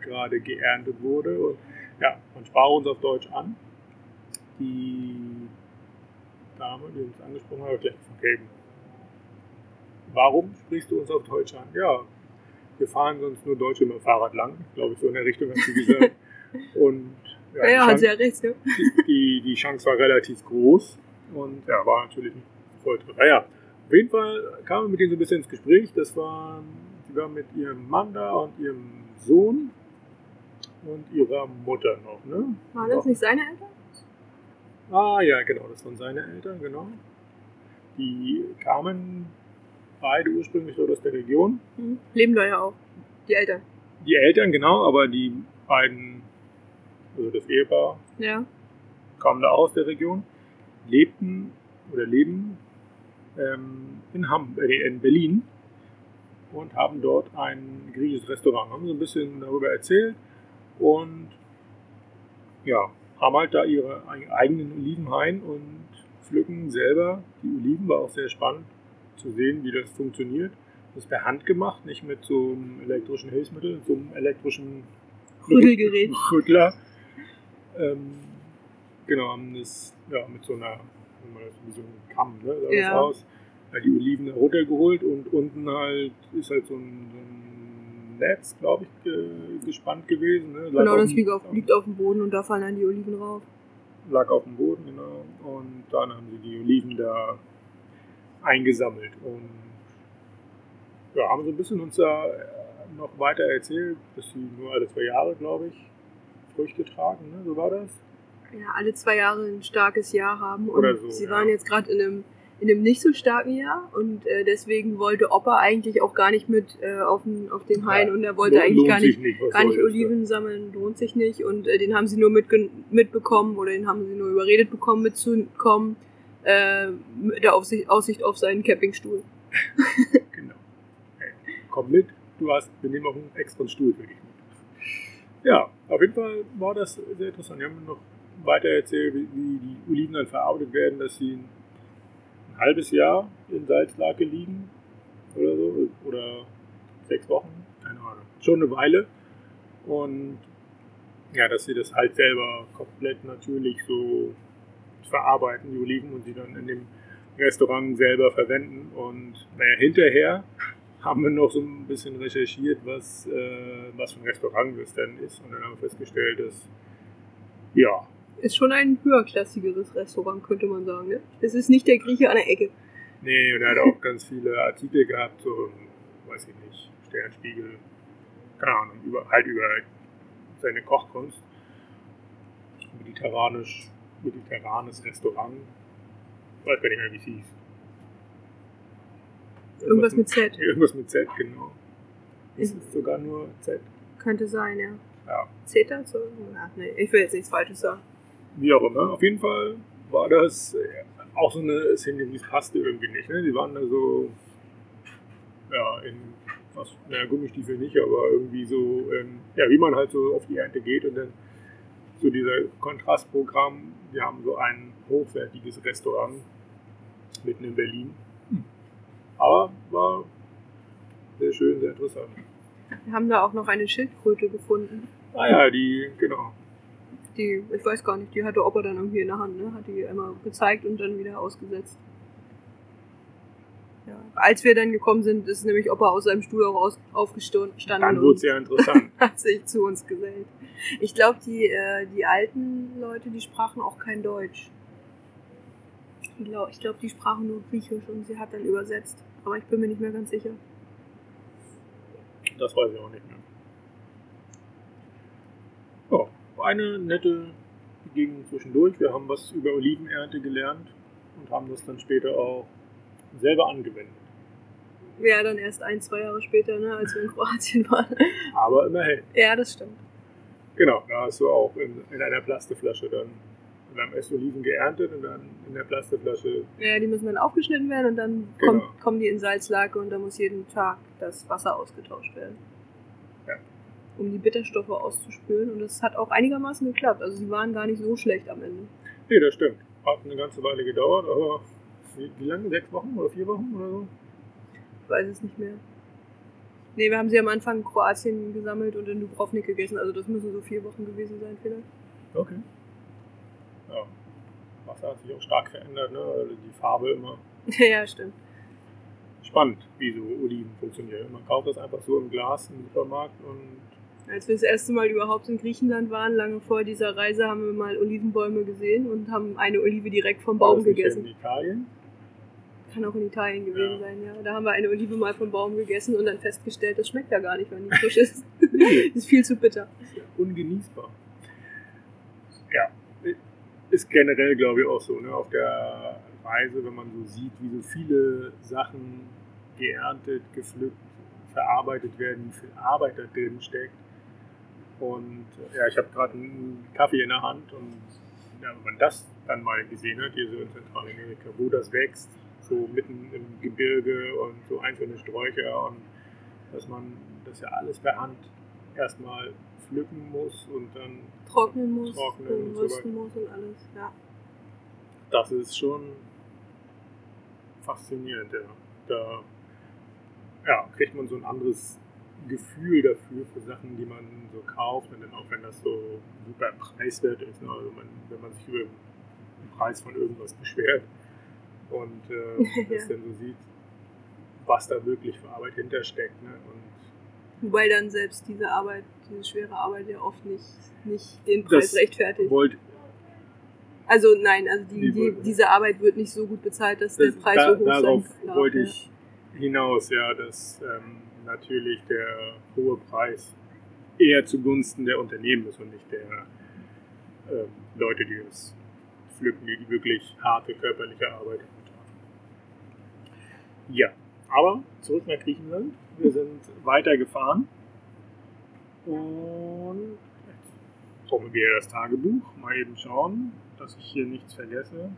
gerade geerntet wurde. Und ja, man sprach uns auf Deutsch an. Die Dame, die uns angesprochen hat, hat gleich okay, warum sprichst du uns auf Deutsch an? Ja, wir fahren sonst nur Deutsche mit dem Fahrrad lang. Glaube ich, so in der Richtung hat sie gesagt. Und Ja, die ja, hat Chance- sie ja recht, ne? die, die, die Chance war relativ groß und ja, war natürlich nicht voll drin. Naja, auf jeden Fall kamen wir mit denen so ein bisschen ins Gespräch. Das waren, die waren mit ihrem Mann da und ihrem Sohn und ihrer Mutter noch, ne? Waren das nicht seine Eltern? Ah ja, genau, das waren seine Eltern, genau. Die kamen beide ursprünglich dort aus der Region. Mhm. Leben da ja auch. Die Eltern. Die Eltern, genau, aber die beiden, also das Ehepaar, Ja. kamen da aus der Region, lebten oder leben in, Ham äh, in Berlin und haben dort ein griechisches Restaurant. Haben so ein bisschen darüber erzählt und ja, haben halt da ihre eigenen Olivenhain und pflücken selber die Oliven. War auch sehr spannend zu sehen, wie das funktioniert. Das ist per Hand gemacht, nicht mit so einem elektrischen Hilfsmittel, so einem elektrischen Rüttelgerät. Rüttler. Ähm, genau, haben das ja, mit so einer, man das- wie so einem Kamm, ne, sah das Ja. aus. Ja, die Oliven runtergeholt und unten halt ist halt so ein, so ein Netz, glaube ich, ge gespannt gewesen. Ne? Genau, das liegt auf, liegt auf dem Boden und da fallen dann die Oliven rauf. lag auf dem Boden, genau. Und dann haben sie die Oliven da eingesammelt und ja, haben so ein bisschen uns da äh, noch weiter erzählt, dass sie nur alle zwei Jahre, glaube ich, Früchte tragen, ne? so war das. Ja, alle zwei Jahre ein starkes Jahr haben. Und Oder so, sie ja. waren jetzt gerade in einem, in einem nicht so starken Jahr und äh, deswegen wollte Opa eigentlich auch gar nicht mit äh, auf, den, auf den Hain Ja, und er wollte eigentlich gar nicht, was gar nicht Oliven sammeln, lohnt sich nicht. Und äh, den haben sie nur mitbekommen oder den haben sie nur überredet bekommen, mitzukommen, äh, mit der Aufsicht, Aussicht auf seinen Campingstuhl. Genau. Hey, komm mit, du hast, wir nehmen auch einen extra Stuhl für dich mit. Ja, auf jeden Fall war das sehr interessant. Wir haben noch weiter erzählt, wie, die Oliven dann verarbeitet werden, dass sie ein, ein halbes Jahr in Salzlake liegen oder so, oder sechs Wochen, keine Ahnung. Schon eine Weile. Und ja, dass sie das halt selber komplett natürlich so verarbeiten, die Oliven, und sie dann in dem Restaurant selber verwenden. Und naja, hinterher haben wir noch so ein bisschen recherchiert, was, äh, was für ein Restaurant das denn ist. Und dann haben wir festgestellt, dass ja, Ist schon ein höherklassigeres Restaurant, könnte man sagen. Ne? Es ist nicht der Grieche an der Ecke. nee, und er hat auch ganz viele Artikel gehabt, so, weiß ich nicht, Sternspiegel, keine Ahnung, über, halt über seine Kochkunst. Mediterranisch, mediterranes Restaurant. Weiß gar nicht mehr, wie es hieß. Irgendwas mit Z. Irgendwas mit Z, genau. Ist es sogar nur Z? Könnte sein, ja. Ja. Zeta? So? Ach, nee, ich will jetzt nichts Falsches sagen. Wie auch immer. Auf jeden Fall war das äh, auch so eine Szene, die passte irgendwie nicht. Ne? Die waren da so, ja, in, was, naja, Gummistiefel nicht, aber irgendwie so, ähm, ja, wie man halt so auf die Ernte geht und dann so dieser Kontrastprogramm. Wir haben so ein hochwertiges Restaurant mitten in Berlin. Aber war sehr schön, sehr interessant. Wir haben da auch noch eine Schildkröte gefunden. Ah ja, die, genau. Die, ich weiß gar nicht, die hatte Opa dann irgendwie in der Hand, ne? Hat die einmal gezeigt und dann wieder ausgesetzt. Ja. Als wir dann gekommen sind, ist nämlich Opa aus seinem Stuhl auch aus, aufgestanden Dann wurde es ja interessant. hat sich zu uns gesellt. Ich glaube, die, äh, die alten Leute, die sprachen auch kein Deutsch. Ich glaube, ich glaub, die sprachen nur Griechisch und sie hat dann übersetzt. Aber ich bin mir nicht mehr ganz sicher. Das weiß ich auch nicht mehr. Ja, war eine nette Begegnung zwischendurch. Wir haben was über Olivenernte gelernt und haben das dann später auch selber angewendet. Ja, dann erst ein, zwei Jahre später, ne, als wir in Kroatien waren. Aber immerhin. Ja, das stimmt. Genau, da hast du auch in, in einer Plastikflasche dann. Wir haben erst Oliven geerntet und dann in der Plastikflasche. Ja, die müssen dann aufgeschnitten werden und dann Genau. kommt, kommen die in Salzlake und da muss jeden Tag das Wasser ausgetauscht werden. Um die Bitterstoffe auszuspülen und das hat auch einigermaßen geklappt. Also sie waren gar nicht so schlecht am Ende. Nee, das stimmt. Hat eine ganze Weile gedauert, aber wie, wie lange? Sechs Wochen oder vier Wochen oder so? Ich weiß es nicht mehr. Nee, wir haben sie am Anfang in Kroatien gesammelt und in Dubrovnik gegessen. Also das müssen so vier Wochen gewesen sein vielleicht. Okay. Ja. Wasser hat sich auch stark verändert, ne? Also Die Farbe immer. ja, stimmt. Spannend, wie so Oliven funktionieren. Man kauft das einfach so im Glas im Supermarkt und Als wir das erste Mal überhaupt in Griechenland waren, lange vor dieser Reise, haben wir mal Olivenbäume gesehen und haben eine Olive direkt vom Baum das gegessen. in Italien. Kann auch in Italien gewesen Ja. sein, ja. Da haben wir eine Olive mal vom Baum gegessen und dann festgestellt, das schmeckt ja gar nicht, wenn die frisch ist. Nee. ist viel zu bitter. ja ungenießbar. Ja, ist generell, glaube ich, auch so, ne? auf der Reise, wenn man so sieht, wie so viele Sachen geerntet, gepflückt, verarbeitet werden, wie viel Arbeit da drin steckt. Und äh, ja, ich habe gerade einen Kaffee in der Hand und ja, wenn man das dann mal gesehen hat, hier so in Zentralamerika, wo das wächst, so mitten im Gebirge und so einzelne Sträucher und dass man das ja alles per Hand erstmal pflücken muss und dann, Trocknen muss, Trocknen und und so muss und alles. Ja. das ist schon faszinierend. Ja. Da ja, kriegt man so ein anderes Gefühl dafür für Sachen, die man so kauft und dann auch wenn das so super preiswert ist, ne? also man, wenn man sich über den Preis von irgendwas beschwert und äh, das Ja. dann so sieht, was da wirklich für Arbeit hintersteckt. Ne? Und Wobei dann selbst diese Arbeit, diese schwere Arbeit ja oft nicht, nicht den Preis Das rechtfertigt. wollte Also nein, also die, Die diese Arbeit wird nicht so gut bezahlt, dass der Das, Preis da, so hoch darauf sein darf. wollte ja. ich hinaus, ja, dass ähm, natürlich der hohe Preis eher zugunsten der Unternehmen ist und nicht der ähm, Leute, die es pflücken, die, wirklich harte körperliche Arbeit haben. Ja, aber zurück nach Griechenland. Wir sind weitergefahren und jetzt brauchen wir das Tagebuch. Mal eben schauen, dass ich hier nichts vergesse.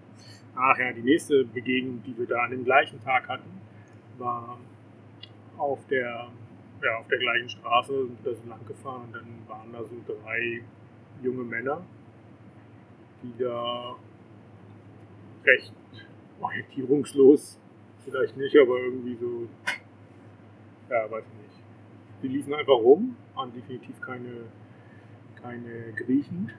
Ach ja, die nächste Begegnung, die wir da an dem gleichen Tag hatten, war auf der, ja, auf der gleichen Straße, sind wir so lang gefahren und dann waren da so drei junge Männer, die da recht orientierungslos, vielleicht nicht, aber irgendwie so, ja, weiß ich nicht. Die liefen einfach rum, waren definitiv keine, keine Griechen.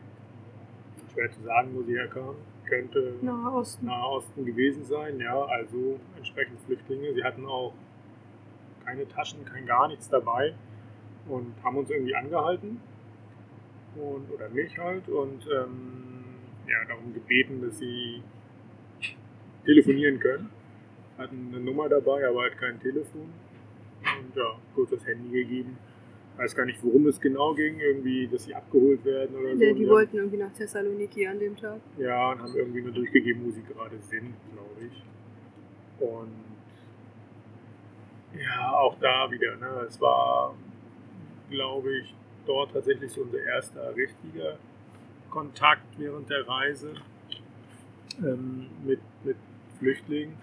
Schwer zu sagen, wo sie herkamen. Könnte Nahe Osten. Gewesen sein, ja, also entsprechend Flüchtlinge. Sie hatten auch keine Taschen, kein gar nichts dabei und haben uns irgendwie angehalten und oder mich halt und ähm, ja, darum gebeten, dass sie telefonieren können. Hatten eine Nummer dabei, aber halt kein Telefon. Und ja, kurz das Handy gegeben. Weiß gar nicht, worum es genau ging, irgendwie, dass sie abgeholt werden oder Der, so. die Ja. wollten irgendwie nach Thessaloniki an dem Tag. Ja, und haben irgendwie nur durchgegeben, wo sie gerade sind, glaube ich. Und ja, auch da wieder, ne? Es war, glaube ich, dort tatsächlich so unser erster richtiger Kontakt während der Reise ähm, mit, mit Flüchtlingen.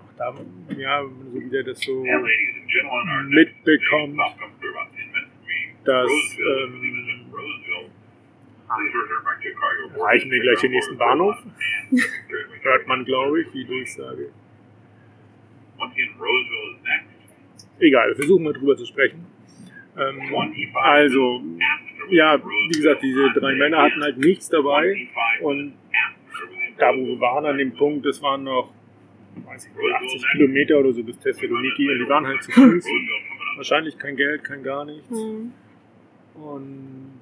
Auch da, ja, wenn man so wieder das so mitbekommt, station comes through about 10 minutes from me. dass ähm, Erreichen wir gleich den nächsten Bahnhof? Hört man, glaube ich, die Durchsage. Egal, wir versuchen mal drüber zu sprechen. Ähm, 25 also, ja, wie gesagt, diese drei Männer hatten halt nichts dabei. 25 Und da, wo wir waren, an dem Punkt, das waren noch, weiß ich nicht, 80 Kilometer oder so bis Thessaloniki und die waren halt zu Fuß. Wahrscheinlich kein Geld, kein gar nichts. Hm. Und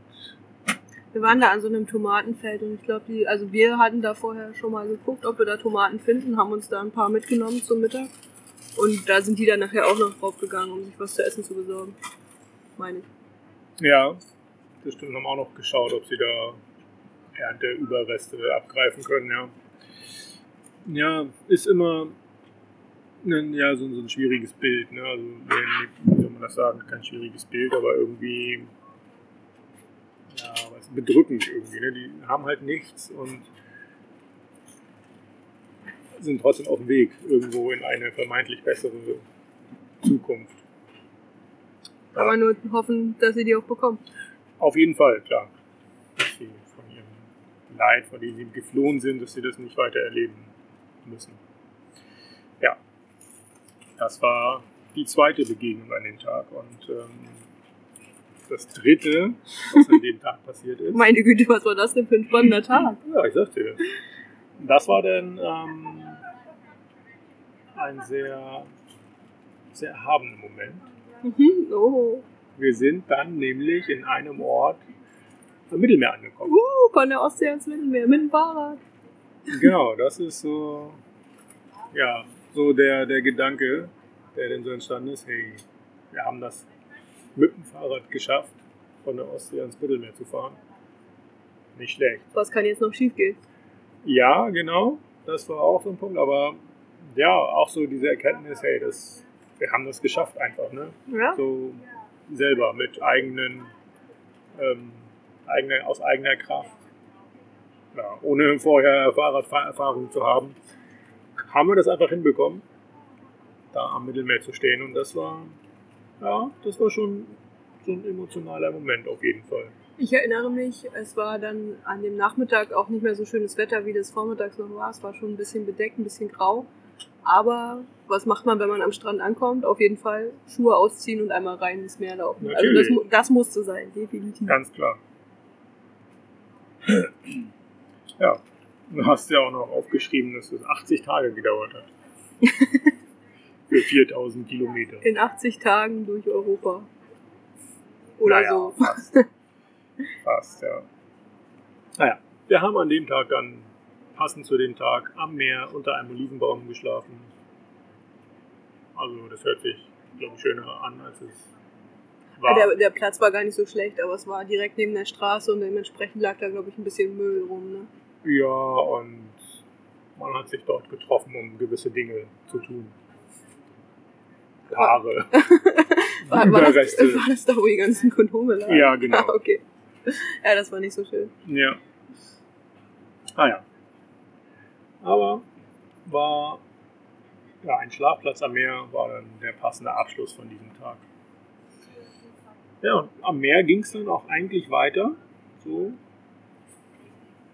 Wir waren da an so einem Tomatenfeld und ich glaube, die, also wir hatten da vorher schon mal geguckt, ob wir da Tomaten finden, haben uns da ein paar mitgenommen zum Mittag. Und da sind die dann nachher auch noch draufgegangen, um sich was zu essen zu besorgen. Meine ich. ja, das stimmt, haben auch noch geschaut, ob sie da Ernteüberreste abgreifen können, ja. Ja, ist immer ein, ja, so, so ein schwieriges Bild, ne? Also, wie soll man das sagen? Kein schwieriges Bild, aber irgendwie ja, bedrückend irgendwie. Ne? Die haben halt nichts und sind trotzdem auf dem Weg irgendwo in eine vermeintlich bessere Zukunft. Ja. Aber nur hoffen, dass sie die auch bekommen. Auf jeden Fall, klar. Dass sie von ihrem Leid, von dem sie geflohen sind, dass sie das nicht weiter erleben müssen. Ja, das war die zweite Begegnung an dem Tag. Und ähm, das dritte, was an dem Tag passiert ist. Meine Güte, was war das denn für ein spannender Tag? Ja, ich sagte dir. Das war dann ähm, ein sehr, sehr erhabener Moment. Mhm. Oh. Wir sind dann nämlich in einem Ort am Mittelmeer angekommen. Uh, von der Ostsee ans Mittelmeer mit dem Fahrrad. Genau, das ist so, ja, so der, der Gedanke, der denn so entstanden ist, hey, wir haben das mit dem Fahrrad geschafft, von der Ostsee ans Mittelmeer zu fahren. Nicht schlecht. Was kann jetzt noch schief gehen? Ja, genau, das war auch so ein Punkt, aber ja, auch so diese Erkenntnis, hey, das, wir haben das geschafft einfach, ne? Ja. So selber mit eigenen, ähm, eigene, aus eigener Kraft. Ja, ohne vorher Fahrradfahrerfahrung zu haben, haben wir das einfach hinbekommen, da am Mittelmeer zu stehen. Und das war, ja, das war schon so ein emotionaler Moment auf jeden Fall. Ich erinnere mich, es war dann an dem Nachmittag auch nicht mehr so schönes Wetter, wie das vormittags noch war. Es war schon ein bisschen bedeckt, ein bisschen grau. Aber was macht man, wenn man am Strand ankommt? Auf jeden Fall Schuhe ausziehen und einmal rein ins Meer laufen. Also das, Natürlich. das musste sein, definitiv. Ganz klar. Ja, du hast ja auch noch aufgeschrieben, dass es 80 Tage gedauert hat. Für 4000 Kilometer. In 80 Tagen durch Europa. Oder Naja, so. Fast. fast, ja. Naja, wir haben an dem Tag dann, passend zu dem Tag, am Meer unter einem Olivenbaum geschlafen. Also, das hört sich, glaube ich, schöner an, als es war. Der, der Platz war gar nicht so schlecht, aber es war direkt neben der Straße und dementsprechend lag da, glaube ich, ein bisschen Müll rum. Ne? Ja, und man hat sich dort getroffen, um gewisse Dinge zu tun. Haare. War, war, das, war das da, wo die ganzen Kondome lagen? Ja, genau. Ah, okay. Ja, das war nicht so schön. Ja. Ah ja. Aber war ja, ein Schlafplatz am Meer war dann der passende Abschluss von diesem Tag. Ja, und am Meer ging es dann auch eigentlich weiter. So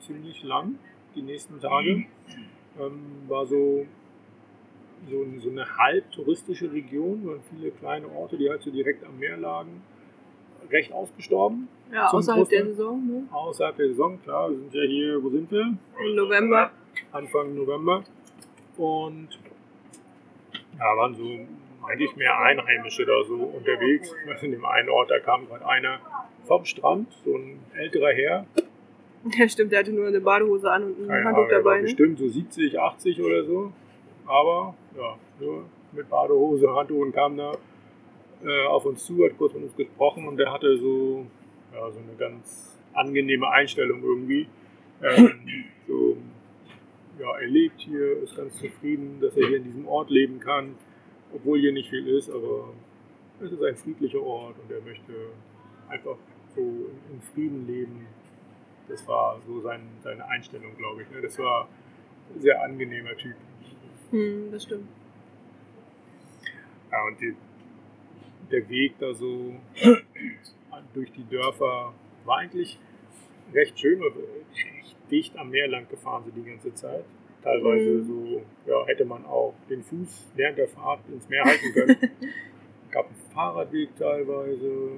ziemlich lang, die nächsten Tage. Ähm, war so, so, so eine halb touristische Region, waren viele kleine Orte, die halt so direkt am Meer lagen. Recht ausgestorben. Ja, außerhalb der Großteil. Saison, ne? Außerhalb der Saison, klar, wir sind ja hier, wo sind wir? Im November. Anfang November. Und ja, waren so eigentlich mehr Einheimische da so unterwegs. In dem einen Ort, da kam gerade einer vom Strand, so ein älterer Herr. Ja, stimmt, der hatte nur eine Badehose an und ein Keine Handtuch Ahnung, dabei, ne? bestimmt so 70, 80 oder so. Aber ja, nur mit Badehose, Handtuch und kam da äh, auf uns zu, hat kurz mit uns gesprochen und der hatte so, ja, so eine ganz angenehme Einstellung irgendwie. Ähm, so, ja, er lebt hier, ist ganz zufrieden, dass er hier in diesem Ort leben kann, obwohl hier nicht viel ist, aber es ist ein friedlicher Ort und er möchte einfach so in, in Frieden leben. Das war so sein, seine Einstellung, glaube ich. Ne? Das war ein sehr angenehmer Typ. Hm, das stimmt. Ja, und die, der Weg da so durch die Dörfer war eigentlich recht schön, recht dicht am Meer lang gefahren sind die ganze Zeit. Teilweise Mhm. so, ja, hätte man auch den Fuß während der Fahrt ins Meer halten können. gab einen Fahrradweg teilweise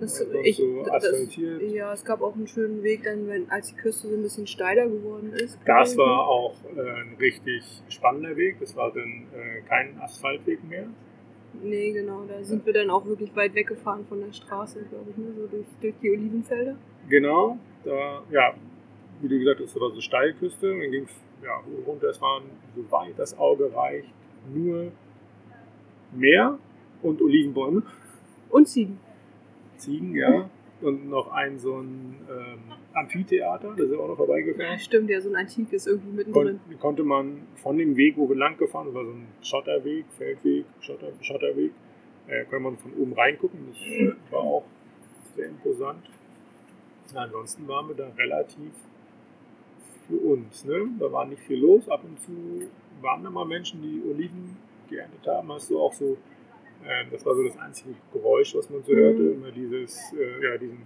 Das, ich, so das, asphaltiert. ja, es gab auch einen schönen Weg, dann, wenn, als die Küste so ein bisschen steiler geworden ist. Das war auch äh, ein richtig spannender Weg. Das war dann äh, kein Asphaltweg mehr. Nee, genau, da sind wir dann auch wirklich weit weggefahren von der Straße, glaube ich, ne? so durch, durch die Olivenfelder. Genau, da, ja, wie du gesagt hast, war so Steilküste. Dann ging es ja, runter. Es waren, soweit das Auge reicht, nur Meer und Olivenbäume. Und Ziegen. Ziegen, ja. Und noch ein so ein ähm, Amphitheater, das ist auch noch Ja, vorbeigefahren. stimmt, ja, so ein antikes irgendwie mittendrin. Kon konnte man von dem Weg, wo wir lang gefahren sind, war so ein Schotterweg, Feldweg, Schotter, Schotterweg, äh, konnte man von oben reingucken. Das war auch sehr imposant. Ansonsten waren wir da relativ für uns. Ne? Da war nicht viel los. Ab und zu waren da mal Menschen, die Oliven geerntet haben. Hast du auch so, äh, das war so das einzige Geräusch, was man so Mhm. hörte. Immer dieses, äh, ja, diesen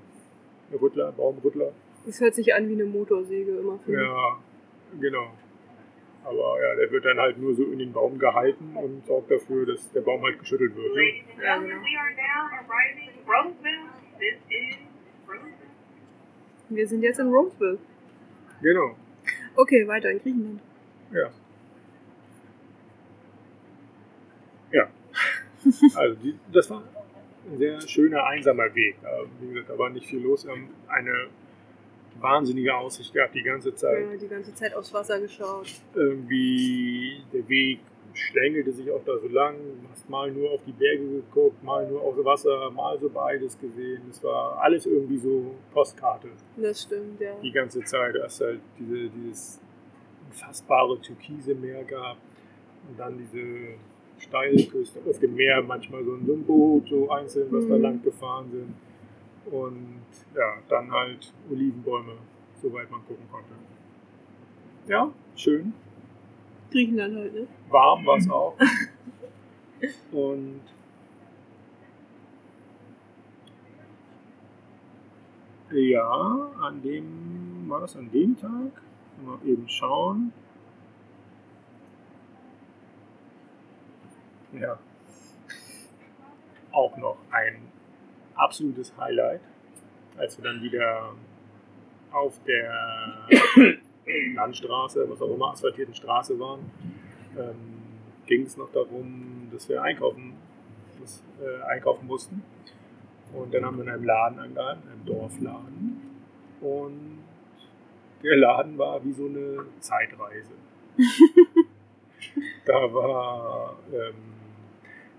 Rüttler, Baumrüttler. Das hört sich an wie eine Motorsäge immer. ich. Ja, genau. Aber ja, der wird dann halt nur so in den Baum gehalten und sorgt dafür, dass der Baum halt geschüttelt wird. Ne? Is Roseville. Wir sind jetzt in Roseville. Genau, Okay, weiter in Griechenland. ja. Ja. Also die, das war ein sehr schöner, einsamer Weg. Äh, Wie gesagt, da war nicht viel los. Haben eine wahnsinnige Aussicht gehabt die ganze Zeit. Ja, die ganze Zeit aufs Wasser geschaut. irgendwie der Weg schlängelte sich auch da so lang. Du hast mal nur auf die Berge geguckt, mal nur aufs Wasser, mal so beides gesehen. Es war alles irgendwie so Postkarte Das stimmt, ja. die ganze Zeit. Du hast halt diese, dieses unfassbare türkise Meer gehabt und dann diese Steilküste. Auf dem Meer manchmal so ein, Boot, so einzeln, was da Mhm. lang gefahren sind. Und ja, dann halt Olivenbäume, soweit man gucken konnte. Ja, schön Griechenland halt, ne? warm war es auch. Und ja, an dem, war das an dem Tag? Mal eben schauen. Ja. Auch noch ein absolutes Highlight, als wir dann wieder auf der Landstraße, was auch immer, asphaltierten Straße waren, ähm, ging es noch darum, dass wir einkaufen, dass, äh, einkaufen mussten. Und dann haben wir in einem Laden angehalten, einem Dorfladen. Und der Laden war wie so eine Zeitreise. da war, ähm,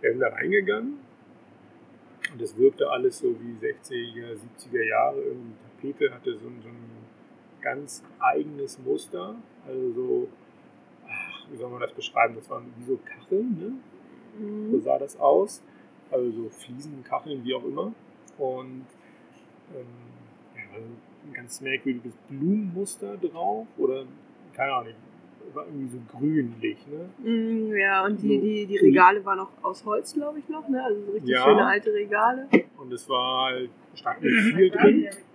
wir sind da reingegangen und es wirkte alles so wie 60er, 70er Jahre. Irgendwie Tapete hatte so, so ein ganz eigenes Muster. Also so, ach, wie soll man das beschreiben? Das waren wie so Kacheln, ne? So Mhm. sah das aus. Also so Fliesenkacheln, wie auch immer. Und ähm, ja, ein ganz merkwürdiges Blumenmuster drauf. Oder, keine Ahnung, war irgendwie so grünlich, ne? Mm, Ja, und die, So. die, die Regale waren auch aus Holz, glaube ich, noch, ne? Also so richtig Ja. schöne alte Regale. Und es war halt, stand nicht viel drin.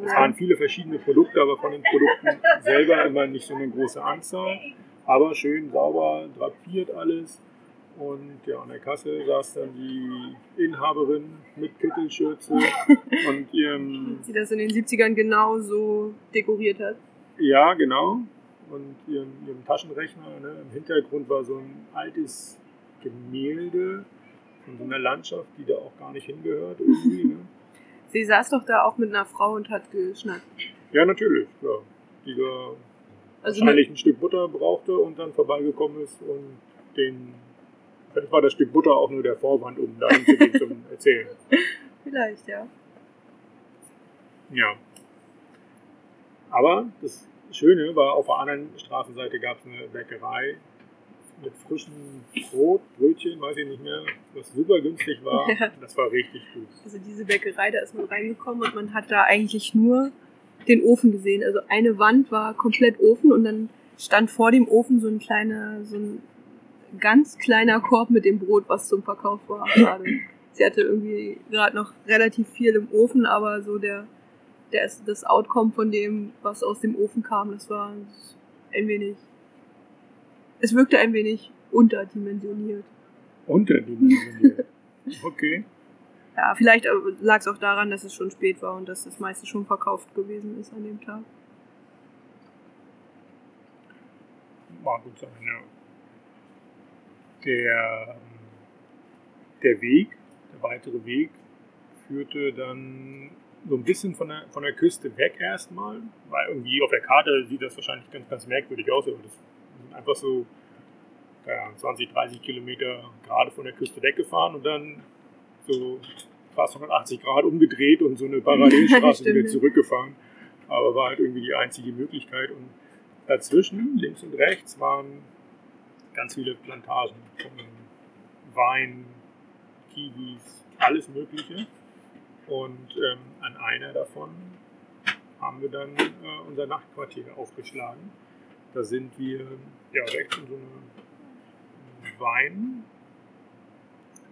Es waren viele verschiedene Produkte, aber von den Produkten selber immer nicht so eine große Anzahl. Aber schön sauber, drapiert alles. Und ja, an der Kasse saß dann die Inhaberin mit Kittelschürze und ihrem, Die das in den 70ern genau so dekoriert hat. ja genau, und ihrem, ihrem Taschenrechner. Ne? Im Hintergrund war so ein altes Gemälde von so einer Landschaft, die da auch gar nicht hingehört irgendwie. Ne? Sie saß doch da auch mit einer Frau und hat geschnackt. Ja, natürlich, ja. Die da Also wahrscheinlich ein Stück Butter brauchte und dann vorbeigekommen ist und den. Vielleicht war das Stück Butter auch nur der Vorwand, um da hinzugehen zum Erzählen. vielleicht, ja. Ja. Aber das Schöne war, auf der anderen Straßenseite gab es eine Bäckerei mit frischem Brot, Brötchen, weiß ich nicht mehr, was super günstig war. Ja. Das war richtig gut. Also diese Bäckerei, da ist man reingekommen und man hat da eigentlich nur den Ofen gesehen. Also eine Wand war komplett Ofen und dann stand vor dem Ofen so ein kleiner, so ein ganz kleiner Korb mit dem Brot, was zum Verkauf war gerade. Sie hatte irgendwie gerade noch relativ viel im Ofen, aber so der, der ist das Outcome von dem, was aus dem Ofen kam, das war ein wenig. Es wirkte ein wenig unterdimensioniert. Unterdimensioniert. Okay. Ja, vielleicht lag es auch daran, dass es schon spät war und dass das meiste schon verkauft gewesen ist an dem Tag. Mag gut sein, ja. Der, der Weg, der weitere Weg, führte dann so ein bisschen von der, von der Küste weg erstmal, weil irgendwie auf der Karte sieht das wahrscheinlich ganz, ganz merkwürdig aus, aber das einfach so ja, 20, 30 Kilometer gerade von der Küste weggefahren und dann so fast 180 Grad umgedreht und so eine Parallelstraße wieder zurückgefahren. Aber war halt irgendwie die einzige Möglichkeit. Und dazwischen, links und rechts, waren ganz viele Plantagen von Wein, Kiwis, alles Mögliche. Und ähm, an einer davon haben wir dann äh, unser Nachtquartier aufgeschlagen. Da sind wir ja rechts in so eine Wein,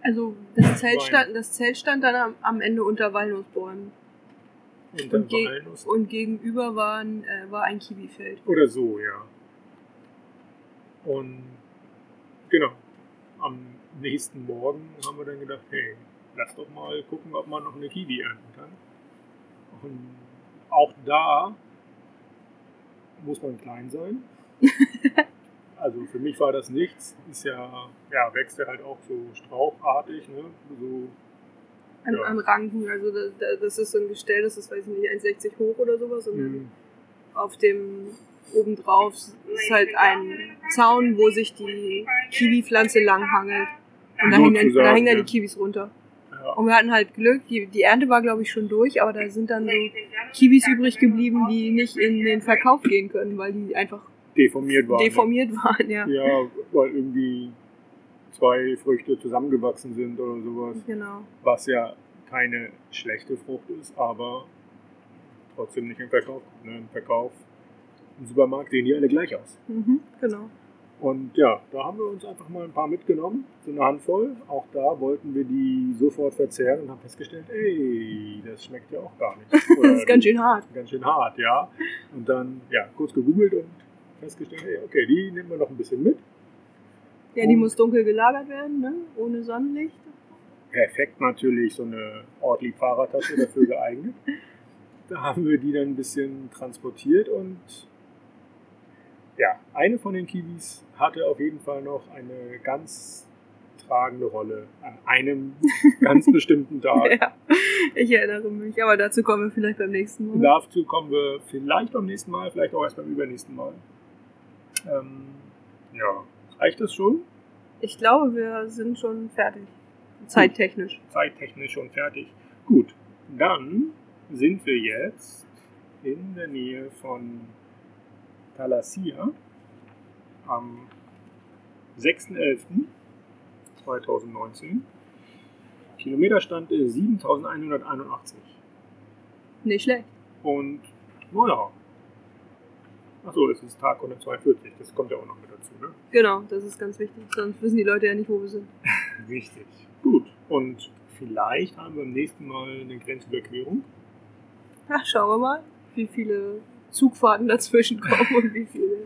Also das Zelt, Wein. stand, das Zelt stand dann am, am Ende unter Walnussbäumen. und Und, ge Walnuss und gegenüber waren, äh, war ein Kiwifeld. Oder so, ja. Und genau, am nächsten Morgen haben wir dann gedacht, hey, lass doch mal gucken, ob man noch eine Kiwi ernten kann. Und auch da muss man klein sein. also für mich war das nichts. Ist ja, ja, wächst ja halt auch so strauchartig, ne? So, An, Ja. an Ranken. Also das, das ist so ein Gestell, das ist, weiß ich nicht, 1,60 hoch oder sowas. Und mh, auf dem obendrauf ist halt ein Zaun, wo sich die Kiwi-Pflanze langhangelt. Und da hängen, dann, da hängen dann die Kiwis runter. Ja, Und wir hatten halt Glück, die, die Ernte war glaube ich schon durch, aber da sind dann so Kiwis übrig geblieben, die nicht in den Verkauf gehen können, weil die einfach deformiert waren. deformiert waren, ja. Ja, weil irgendwie zwei Früchte zusammengewachsen sind oder sowas. Genau. Was ja keine schlechte Frucht ist, aber trotzdem nicht im Verkauf. Ne? Im Verkauf im Supermarkt sehen die alle gleich aus. Mhm, genau. Und ja, da haben wir uns einfach mal ein paar mitgenommen, so eine Handvoll. Auch da wollten wir die sofort verzehren und haben festgestellt, ey, das schmeckt ja auch gar nicht. Das ist ganz schön hart. Ganz schön hart, ja. Und dann, ja, kurz gegoogelt und festgestellt, hey, okay, die nehmen wir noch ein bisschen mit. Ja, die Und- muss dunkel gelagert werden, ne? Ohne Sonnenlicht. perfekt natürlich so eine Ortlieb Fahrradtasche dafür geeignet. Da haben wir die dann ein bisschen transportiert und ja, eine von den Kiwis hatte auf jeden Fall noch eine ganz tragende Rolle an einem ganz bestimmten Tag. Ja, ich erinnere mich, aber dazu kommen wir vielleicht beim nächsten Mal. Dazu kommen wir vielleicht beim nächsten Mal, vielleicht auch erst beim übernächsten Mal. Ähm, ja, reicht das schon? Ich glaube, wir sind schon fertig. Zeittechnisch. zeittechnisch schon fertig. Gut, dann sind wir jetzt in der Nähe von Talassia am 6.11.2019. Kilometerstand ist 7181. Nicht schlecht. Und naja. Achso, das ist Tag 142, das kommt ja auch noch mit dazu, ne? Genau, das ist ganz wichtig. Sonst wissen die Leute ja nicht, wo wir sind. Richtig. Gut. Und vielleicht haben wir beim nächsten Mal eine Grenzüberquerung. Ach, schauen wir mal, wie viele Zugfahrten dazwischen kommen und wie viele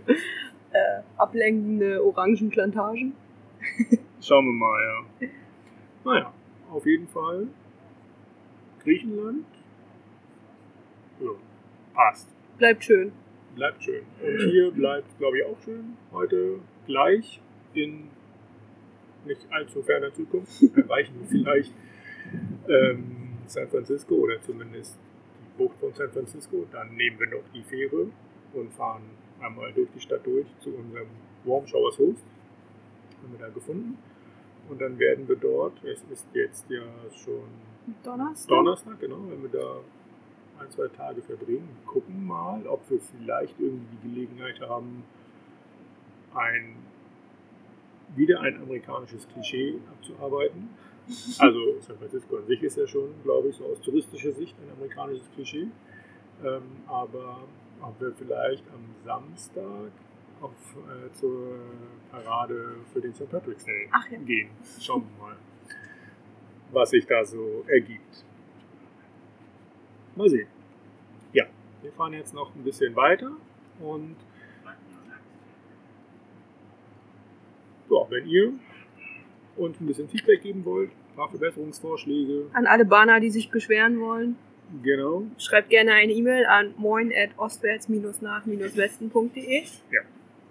äh, ablenkende Orangenplantagen. Schauen wir mal, ja. Naja, auf jeden Fall Griechenland. Ja, passt. Bleibt schön. Bleibt schön. Und hier bleibt, glaube ich, auch schön. Heute gleich in nicht allzu ferner Zukunft erreichen wir vielleicht ähm, San Francisco oder zumindest die Bucht von San Francisco. Dann nehmen wir noch die Fähre und fahren einmal durch die Stadt durch zu unserem Warm Showers Host. Haben wir da gefunden. Und dann werden wir dort, es ist jetzt ja schon Donnerstag? Donnerstag, genau, wenn wir da ein, zwei Tage verbringen, gucken mal, ob wir vielleicht irgendwie die Gelegenheit haben, ein wieder ein amerikanisches Klischee abzuarbeiten. Also San Francisco an sich ist ja schon, glaube ich, so aus touristischer Sicht ein amerikanisches Klischee. Ähm, aber ob wir vielleicht am Samstag auf, äh, zur Parade für den St. Patrick's Day Ach ja. gehen. Schauen wir mal, was sich da so ergibt. Mal sehen. Ja, wir fahren jetzt noch ein bisschen weiter und ja, wenn ihr uns ein bisschen Feedback geben wollt, ein paar Verbesserungsvorschläge. An alle Bahner, die sich beschweren wollen, Genau. schreibt gerne eine E-Mail an moin.ostwärts-nach-westen.de.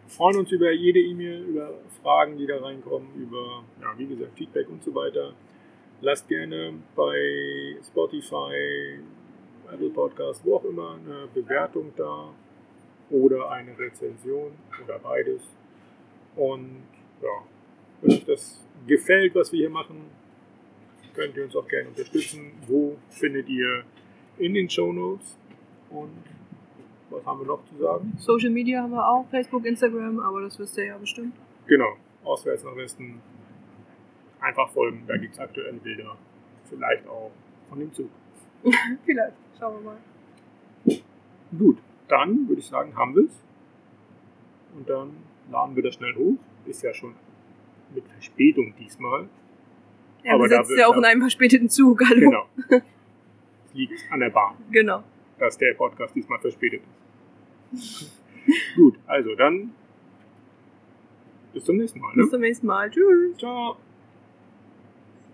freuen uns über jede E-Mail, über Fragen, die da reinkommen, über, ja, wie gesagt, Feedback und so weiter. Lasst gerne bei Spotify, Apple Podcast, wo auch immer, eine Bewertung da oder eine Rezension oder beides. Und ja, wenn euch das gefällt, was wir hier machen, könnt ihr uns auch gerne unterstützen. Wo findet ihr in den Show Notes? Und was haben wir noch zu sagen? Social Media haben wir auch, Facebook, Instagram, aber das wisst ihr ja bestimmt. Genau, auswärts nach Westen. Einfach folgen, da gibt es aktuelle Bilder. Vielleicht auch von dem Zug. Vielleicht, schauen wir mal. Gut, dann würde ich sagen, haben wir es. Und dann laden wir das schnell hoch. Ist ja schon mit Verspätung diesmal. Ja, Aber wir sitzen ja auch da- in einem verspäteten Zug, hallo. Genau. Liegt an der Bahn, Genau. dass der Podcast diesmal verspätet ist. Gut, also dann bis zum nächsten Mal. Bis Ne? zum nächsten Mal. Tschüss. Ciao.